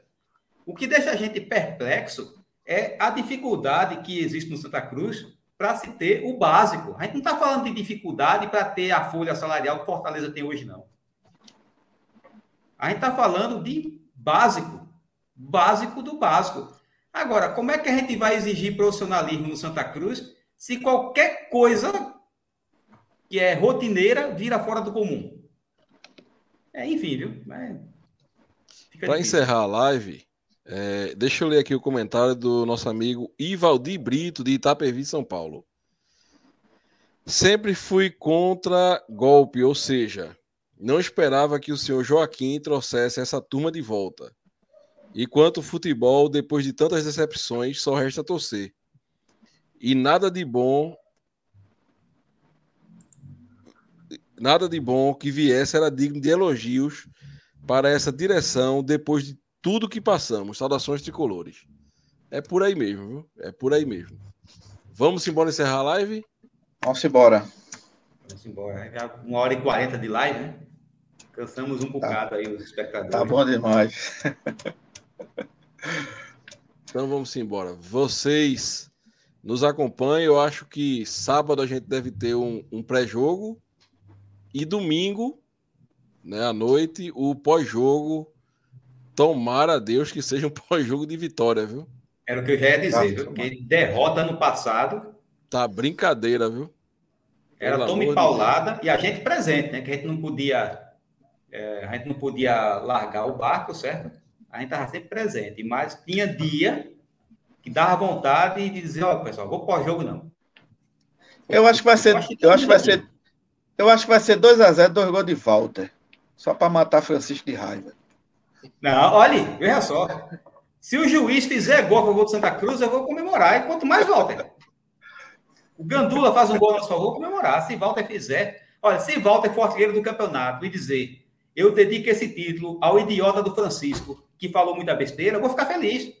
O que deixa a gente perplexo é a dificuldade que existe no Santa Cruz para se ter o básico. A gente não está falando de dificuldade para ter a folha salarial que Fortaleza tem hoje, não. A gente está falando de básico. Básico do básico. Agora, como é que a gente vai exigir profissionalismo no Santa Cruz se qualquer coisa que é rotineira vira fora do comum? É, enfim, viu? Para encerrar a live, é, deixa eu ler aqui o comentário do nosso amigo Ivaldi Brito, de Itapevi, São Paulo. Sempre fui contra golpe, ou seja, não esperava que o senhor Joaquim trouxesse essa turma de volta. E quanto futebol, depois de tantas decepções, só resta torcer. E nada de bom. Nada de bom que viesse era digno de elogios para essa direção depois de tudo que passamos. Saudações tricolores. É por aí mesmo, viu? É por aí mesmo. Vamos embora encerrar a live? Vamos embora. Vamos embora. Já uma hora e quarenta de live, né? Cansamos um tá. bocado aí os espectadores. Tá bom demais. Então vamos embora. Vocês nos acompanham. Eu acho que sábado a gente deve ter um, um pré-jogo e domingo, né, à noite, o pós-jogo. Tomara a Deus que seja um pós-jogo de vitória, viu? Era o que eu já ia dizer, viu? Que derrota no passado. Tá brincadeira, viu? Era Pelo tome paulada e a gente presente, né? Que a gente não podia. É, a gente não podia largar o barco, certo? a gente estava sempre presente, mas tinha dia que dava vontade de dizer, ó, oh, pessoal, vou pós-jogo não. Eu acho que vai ser, eu acho que vai ser, eu acho que vai ser 2 a 0, dois gols de Walter, só para matar Francisco de raiva. Não, olhe, veja só. Se o juiz fizer gol com o gol do Santa Cruz, eu vou comemorar. E quanto mais Walter. O Gandula faz um gol na sua vou comemorar. Se Walter fizer. Olha, se Walter for artilheiro do campeonato e dizer eu dedico esse título ao idiota do Francisco, que falou muita besteira, eu vou ficar feliz.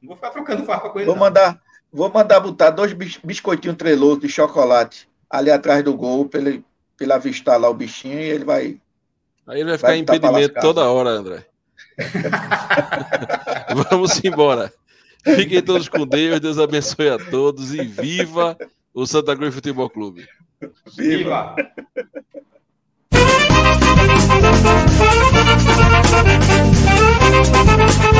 Não vou ficar trocando farpa com ele. Vou não. mandar, vou mandar botar dois biscoitinhos trelosos de chocolate ali atrás do gol para ele, ele avistar lá o bichinho e ele vai. Aí ele vai ficar vai em impedimento toda hora, André. Vamos embora. Fiquem todos com Deus, Deus abençoe a todos e viva o Santa Cruz Futebol Clube. Viva! viva!